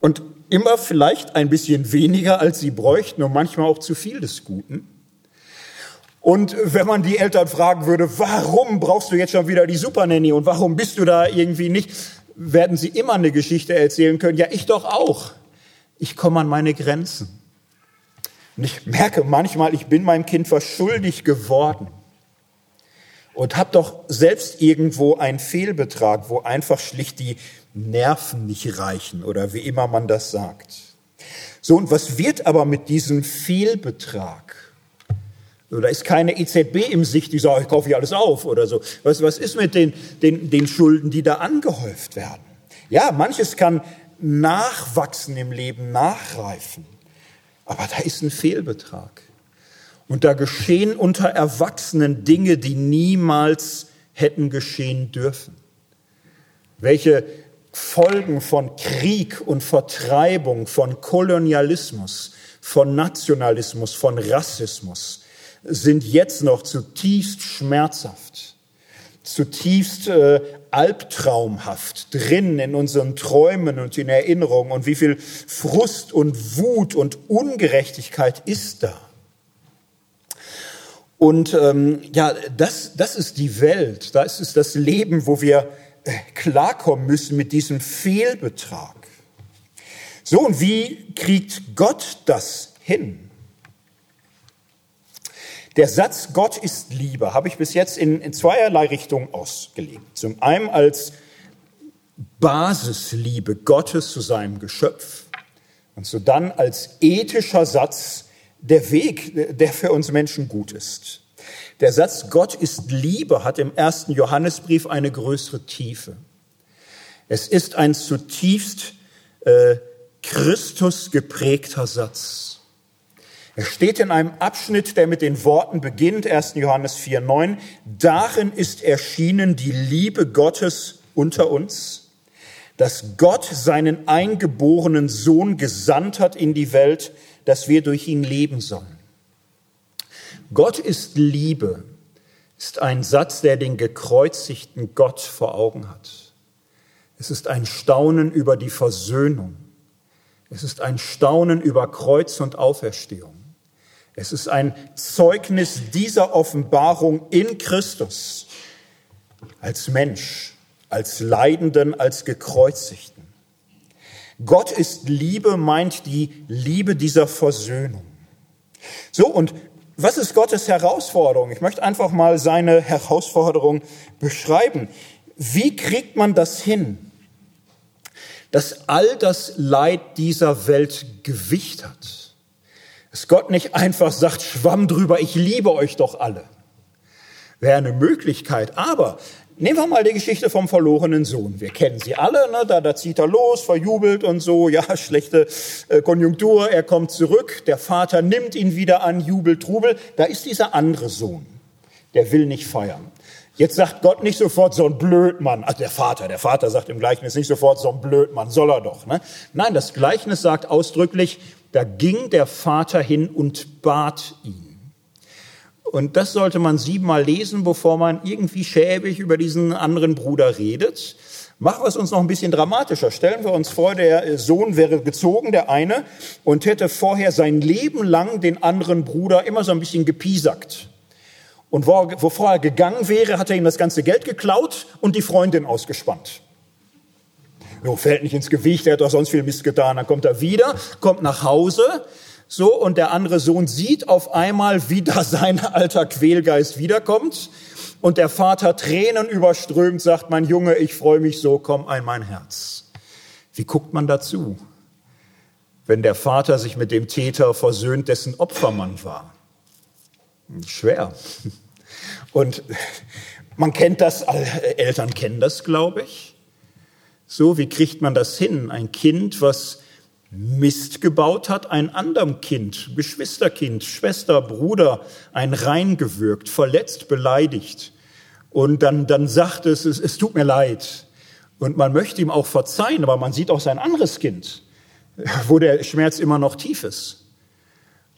Und immer vielleicht ein bisschen weniger, als sie bräuchten und manchmal auch zu viel des Guten. Und wenn man die Eltern fragen würde, warum brauchst du jetzt schon wieder die Supernanny und warum bist du da irgendwie nicht, werden sie immer eine Geschichte erzählen können. Ja, ich doch auch. Ich komme an meine Grenzen. Und ich merke manchmal, ich bin meinem Kind verschuldig geworden und habe doch selbst irgendwo einen Fehlbetrag, wo einfach schlicht die Nerven nicht reichen oder wie immer man das sagt. So, und was wird aber mit diesem Fehlbetrag? Da ist keine EZB im Sicht, die sagt, ich kaufe hier alles auf oder so. Was, was ist mit den, den, den Schulden, die da angehäuft werden? Ja, manches kann nachwachsen im Leben, nachreifen. Aber da ist ein Fehlbetrag. Und da geschehen unter Erwachsenen Dinge, die niemals hätten geschehen dürfen. Welche Folgen von Krieg und Vertreibung, von Kolonialismus, von Nationalismus, von Rassismus sind jetzt noch zutiefst schmerzhaft, zutiefst äh, albtraumhaft drin in unseren Träumen und in Erinnerungen und wie viel Frust und Wut und Ungerechtigkeit ist da. Und ähm, ja, das, das ist die Welt, das ist das Leben, wo wir äh, klarkommen müssen mit diesem Fehlbetrag. So, und wie kriegt Gott das hin? Der Satz Gott ist Liebe habe ich bis jetzt in, in zweierlei Richtungen ausgelegt. Zum einen als Basisliebe Gottes zu seinem Geschöpf und so dann als ethischer Satz der Weg, der für uns Menschen gut ist. Der Satz Gott ist Liebe hat im ersten Johannesbrief eine größere Tiefe. Es ist ein zutiefst äh, Christus geprägter Satz. Er steht in einem Abschnitt, der mit den Worten beginnt, 1. Johannes 4,9. Darin ist erschienen die Liebe Gottes unter uns, dass Gott seinen eingeborenen Sohn gesandt hat in die Welt, dass wir durch ihn leben sollen. Gott ist Liebe ist ein Satz, der den gekreuzigten Gott vor Augen hat. Es ist ein Staunen über die Versöhnung. Es ist ein Staunen über Kreuz und Auferstehung. Es ist ein Zeugnis dieser Offenbarung in Christus als Mensch, als Leidenden, als Gekreuzigten. Gott ist Liebe, meint die Liebe dieser Versöhnung. So, und was ist Gottes Herausforderung? Ich möchte einfach mal seine Herausforderung beschreiben. Wie kriegt man das hin, dass all das Leid dieser Welt Gewicht hat? Dass Gott nicht einfach sagt, schwamm drüber, ich liebe euch doch alle. Wäre eine Möglichkeit. Aber Nehmen wir mal die Geschichte vom verlorenen Sohn. Wir kennen sie alle, ne? da, da zieht er los, verjubelt und so, ja, schlechte äh, Konjunktur, er kommt zurück, der Vater nimmt ihn wieder an, jubelt, Trubel. Da ist dieser andere Sohn, der will nicht feiern. Jetzt sagt Gott nicht sofort so ein Blödmann, also der Vater, der Vater sagt im Gleichnis nicht sofort so ein Blödmann, soll er doch. Ne? Nein, das Gleichnis sagt ausdrücklich, da ging der Vater hin und bat ihn. Und das sollte man siebenmal lesen, bevor man irgendwie schäbig über diesen anderen Bruder redet. Machen wir es uns noch ein bisschen dramatischer. Stellen wir uns vor, der Sohn wäre gezogen, der eine, und hätte vorher sein Leben lang den anderen Bruder immer so ein bisschen gepiesackt. Und bevor er gegangen wäre, hat er ihm das ganze Geld geklaut und die Freundin ausgespannt. So, fällt nicht ins Gewicht, er hat doch sonst viel Mist getan. Dann kommt er wieder, kommt nach Hause, so, und der andere Sohn sieht auf einmal, wie da sein alter Quälgeist wiederkommt. Und der Vater Tränen überströmt sagt, mein Junge, ich freue mich so, komm ein mein Herz. Wie guckt man dazu, wenn der Vater sich mit dem Täter versöhnt, dessen Opfermann war? Schwer. Und man kennt das, Eltern kennen das, glaube ich. So, wie kriegt man das hin? Ein Kind, was Mist gebaut hat, ein anderem Kind, Geschwisterkind, Schwester, Bruder, ein reingewürgt, verletzt, beleidigt. Und dann, dann sagt es, es, es tut mir leid. Und man möchte ihm auch verzeihen, aber man sieht auch sein anderes Kind, wo der Schmerz immer noch tief ist.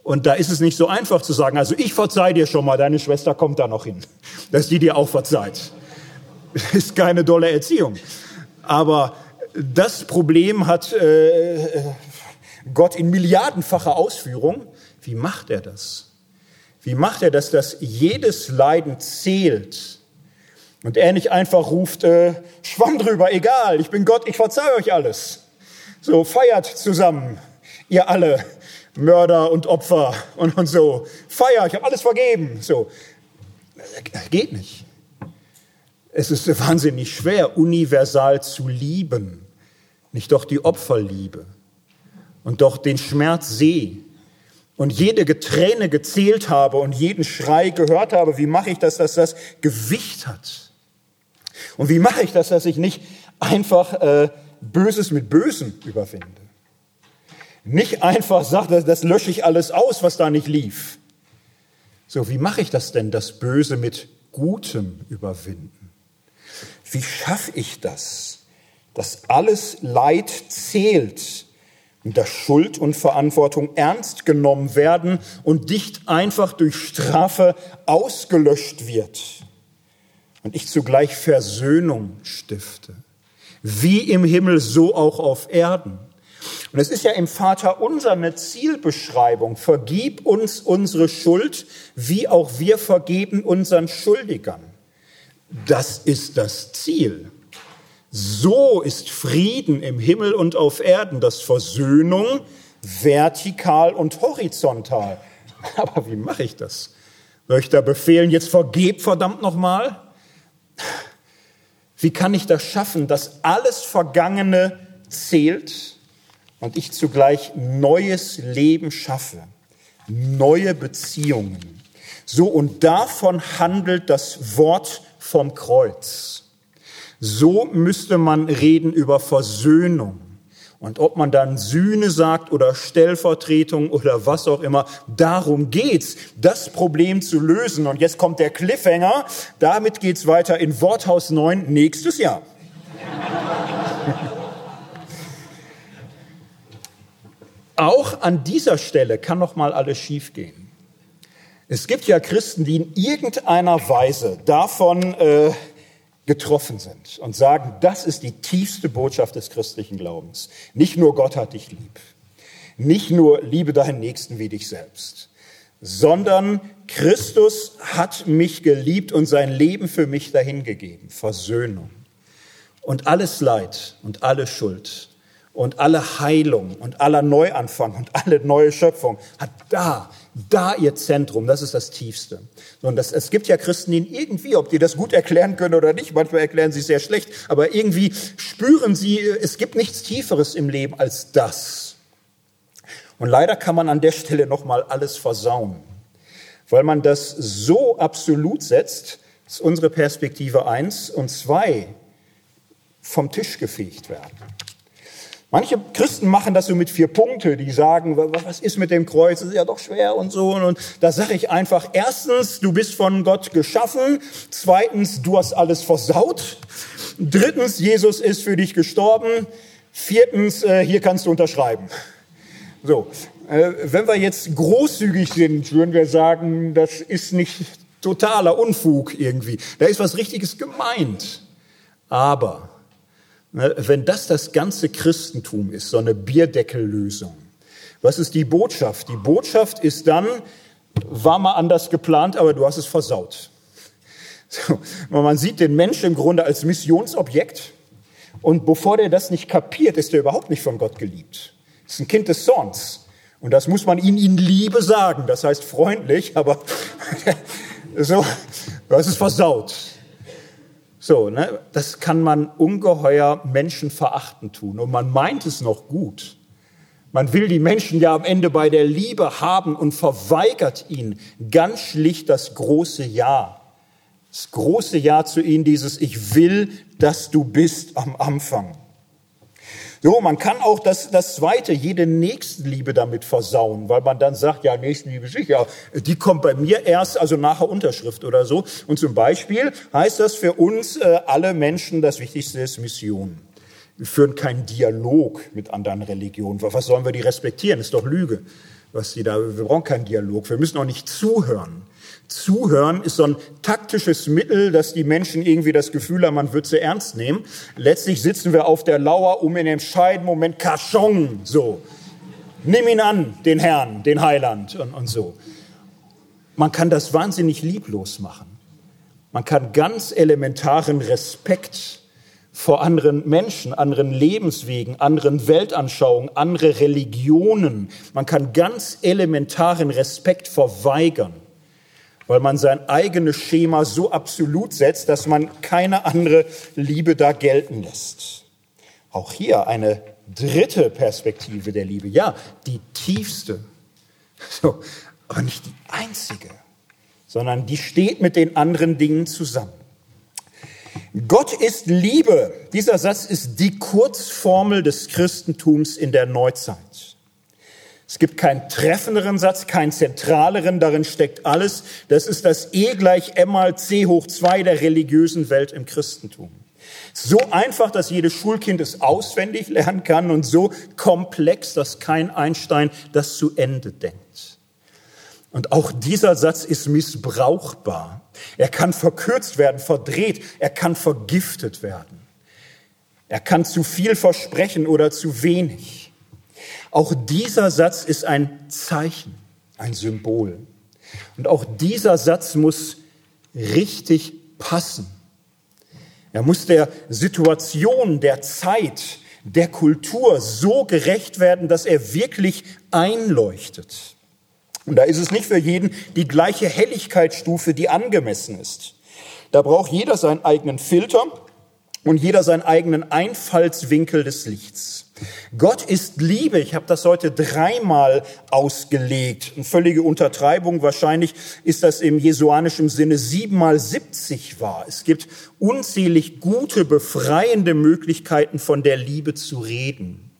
Und da ist es nicht so einfach zu sagen, also ich verzeih dir schon mal, deine Schwester kommt da noch hin, dass die dir auch verzeiht. Ist keine dolle Erziehung. Aber das Problem hat äh, Gott in milliardenfacher Ausführung. Wie macht er das? Wie macht er das, dass jedes Leiden zählt? Und er nicht einfach ruft, äh, schwamm drüber, egal, ich bin Gott, ich verzeihe euch alles. So, feiert zusammen, ihr alle, Mörder und Opfer und, und so. Feier, ich habe alles vergeben. So, geht nicht. Es ist wahnsinnig schwer, universal zu lieben. Nicht doch die Opferliebe und doch den Schmerz sehe und jede Träne gezählt habe und jeden Schrei gehört habe. Wie mache ich das, dass das Gewicht hat? Und wie mache ich das, dass ich nicht einfach äh, Böses mit Bösem überwinde? Nicht einfach sage, das, das lösche ich alles aus, was da nicht lief. So, wie mache ich das denn, das Böse mit Gutem überwinden? Wie schaffe ich das, dass alles Leid zählt und dass Schuld und Verantwortung ernst genommen werden und nicht einfach durch Strafe ausgelöscht wird und ich zugleich Versöhnung stifte? Wie im Himmel, so auch auf Erden. Und es ist ja im Vater unser eine Zielbeschreibung. Vergib uns unsere Schuld, wie auch wir vergeben unseren Schuldigern. Das ist das Ziel. So ist Frieden im Himmel und auf Erden, das Versöhnung vertikal und horizontal. Aber wie mache ich das? Soll ich da befehlen, jetzt vergeb verdammt nochmal? Wie kann ich das schaffen, dass alles Vergangene zählt und ich zugleich neues Leben schaffe, neue Beziehungen? So, und davon handelt das Wort vom Kreuz. So müsste man reden über Versöhnung. Und ob man dann Sühne sagt oder Stellvertretung oder was auch immer, darum geht's, das Problem zu lösen. Und jetzt kommt der Cliffhanger. Damit geht's weiter in Worthaus 9 nächstes Jahr. Auch an dieser Stelle kann noch mal alles schiefgehen. Es gibt ja Christen, die in irgendeiner Weise davon äh, getroffen sind und sagen, das ist die tiefste Botschaft des christlichen Glaubens. Nicht nur Gott hat dich lieb, nicht nur liebe deinen Nächsten wie dich selbst, sondern Christus hat mich geliebt und sein Leben für mich dahingegeben. Versöhnung. Und alles Leid und alle Schuld und alle Heilung und aller Neuanfang und alle neue Schöpfung hat da da ihr Zentrum, das ist das Tiefste. Und das, es gibt ja Christen, die irgendwie, ob die das gut erklären können oder nicht, manchmal erklären sie es sehr schlecht, aber irgendwie spüren sie, es gibt nichts Tieferes im Leben als das. Und leider kann man an der Stelle nochmal alles versauen, weil man das so absolut setzt, dass unsere Perspektive eins und zwei vom Tisch gefegt werden. Manche Christen machen das so mit vier Punkte, die sagen, was ist mit dem Kreuz? Das ist ja doch schwer und so. Und da sage ich einfach, erstens, du bist von Gott geschaffen. Zweitens, du hast alles versaut. Drittens, Jesus ist für dich gestorben. Viertens, äh, hier kannst du unterschreiben. So, äh, wenn wir jetzt großzügig sind, würden wir sagen, das ist nicht totaler Unfug irgendwie. Da ist was Richtiges gemeint. Aber wenn das das ganze Christentum ist, so eine Bierdeckellösung, was ist die Botschaft? Die Botschaft ist dann, war mal anders geplant, aber du hast es versaut. So, man sieht den Menschen im Grunde als Missionsobjekt und bevor der das nicht kapiert, ist er überhaupt nicht von Gott geliebt. ist ein Kind des Zorns. Und das muss man ihm in Liebe sagen. Das heißt freundlich, aber so, du hast es versaut. So, ne, das kann man ungeheuer menschenverachtend tun. Und man meint es noch gut. Man will die Menschen ja am Ende bei der Liebe haben und verweigert ihnen ganz schlicht das große Ja. Das große Ja zu ihnen, dieses Ich will, dass du bist am Anfang. So, man kann auch das, das zweite, jede Nächstenliebe damit versauen, weil man dann sagt, ja, Nächstenliebe sicher, die kommt bei mir erst, also nachher Unterschrift oder so. Und zum Beispiel heißt das für uns äh, alle Menschen, das Wichtigste ist Mission. Wir führen keinen Dialog mit anderen Religionen. Was sollen wir die respektieren? Das ist doch Lüge, was die da, wir brauchen keinen Dialog. Wir müssen auch nicht zuhören. Zuhören ist so ein taktisches Mittel, dass die Menschen irgendwie das Gefühl haben, man wird sie ernst nehmen. Letztlich sitzen wir auf der Lauer, um in dem entscheidenden Moment Kachong, so. Nimm ihn an, den Herrn, den Heiland und, und so. Man kann das wahnsinnig lieblos machen. Man kann ganz elementaren Respekt vor anderen Menschen, anderen Lebenswegen, anderen Weltanschauungen, andere Religionen. Man kann ganz elementaren Respekt verweigern weil man sein eigenes Schema so absolut setzt, dass man keine andere Liebe da gelten lässt. Auch hier eine dritte Perspektive der Liebe. Ja, die tiefste, so, aber nicht die einzige, sondern die steht mit den anderen Dingen zusammen. Gott ist Liebe. Dieser Satz ist die Kurzformel des Christentums in der Neuzeit. Es gibt keinen treffenderen Satz, keinen zentraleren, darin steckt alles. Das ist das E gleich M mal C hoch 2 der religiösen Welt im Christentum. So einfach, dass jedes Schulkind es auswendig lernen kann und so komplex, dass kein Einstein das zu Ende denkt. Und auch dieser Satz ist missbrauchbar. Er kann verkürzt werden, verdreht, er kann vergiftet werden. Er kann zu viel versprechen oder zu wenig. Auch dieser Satz ist ein Zeichen, ein Symbol. Und auch dieser Satz muss richtig passen. Er muss der Situation, der Zeit, der Kultur so gerecht werden, dass er wirklich einleuchtet. Und da ist es nicht für jeden die gleiche Helligkeitsstufe, die angemessen ist. Da braucht jeder seinen eigenen Filter und jeder seinen eigenen Einfallswinkel des Lichts. Gott ist Liebe. Ich habe das heute dreimal ausgelegt. Eine völlige Untertreibung. Wahrscheinlich ist das im jesuanischen Sinne siebenmal siebzig wahr. Es gibt unzählig gute, befreiende Möglichkeiten, von der Liebe zu reden.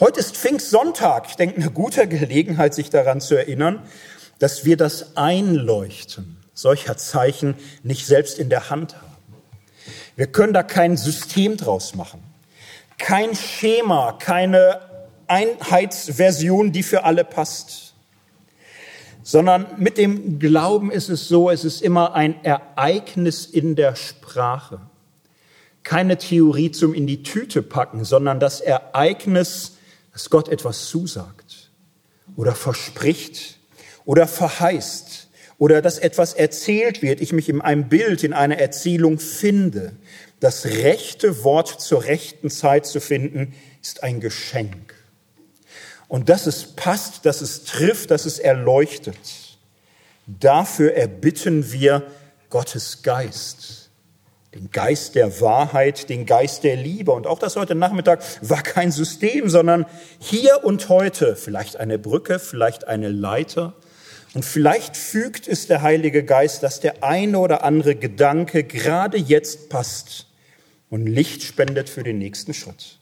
Heute ist Pfingstsonntag. Ich denke, eine gute Gelegenheit, sich daran zu erinnern, dass wir das Einleuchten solcher Zeichen nicht selbst in der Hand haben. Wir können da kein System draus machen kein Schema, keine Einheitsversion, die für alle passt, sondern mit dem Glauben ist es so, es ist immer ein Ereignis in der Sprache. Keine Theorie zum in die Tüte packen, sondern das Ereignis, dass Gott etwas zusagt oder verspricht oder verheißt oder dass etwas erzählt wird, ich mich in einem Bild, in einer Erzählung finde. Das rechte Wort zur rechten Zeit zu finden, ist ein Geschenk. Und dass es passt, dass es trifft, dass es erleuchtet. Dafür erbitten wir Gottes Geist. Den Geist der Wahrheit, den Geist der Liebe. Und auch das heute Nachmittag war kein System, sondern hier und heute vielleicht eine Brücke, vielleicht eine Leiter, und vielleicht fügt es der Heilige Geist, dass der eine oder andere Gedanke gerade jetzt passt und Licht spendet für den nächsten Schritt.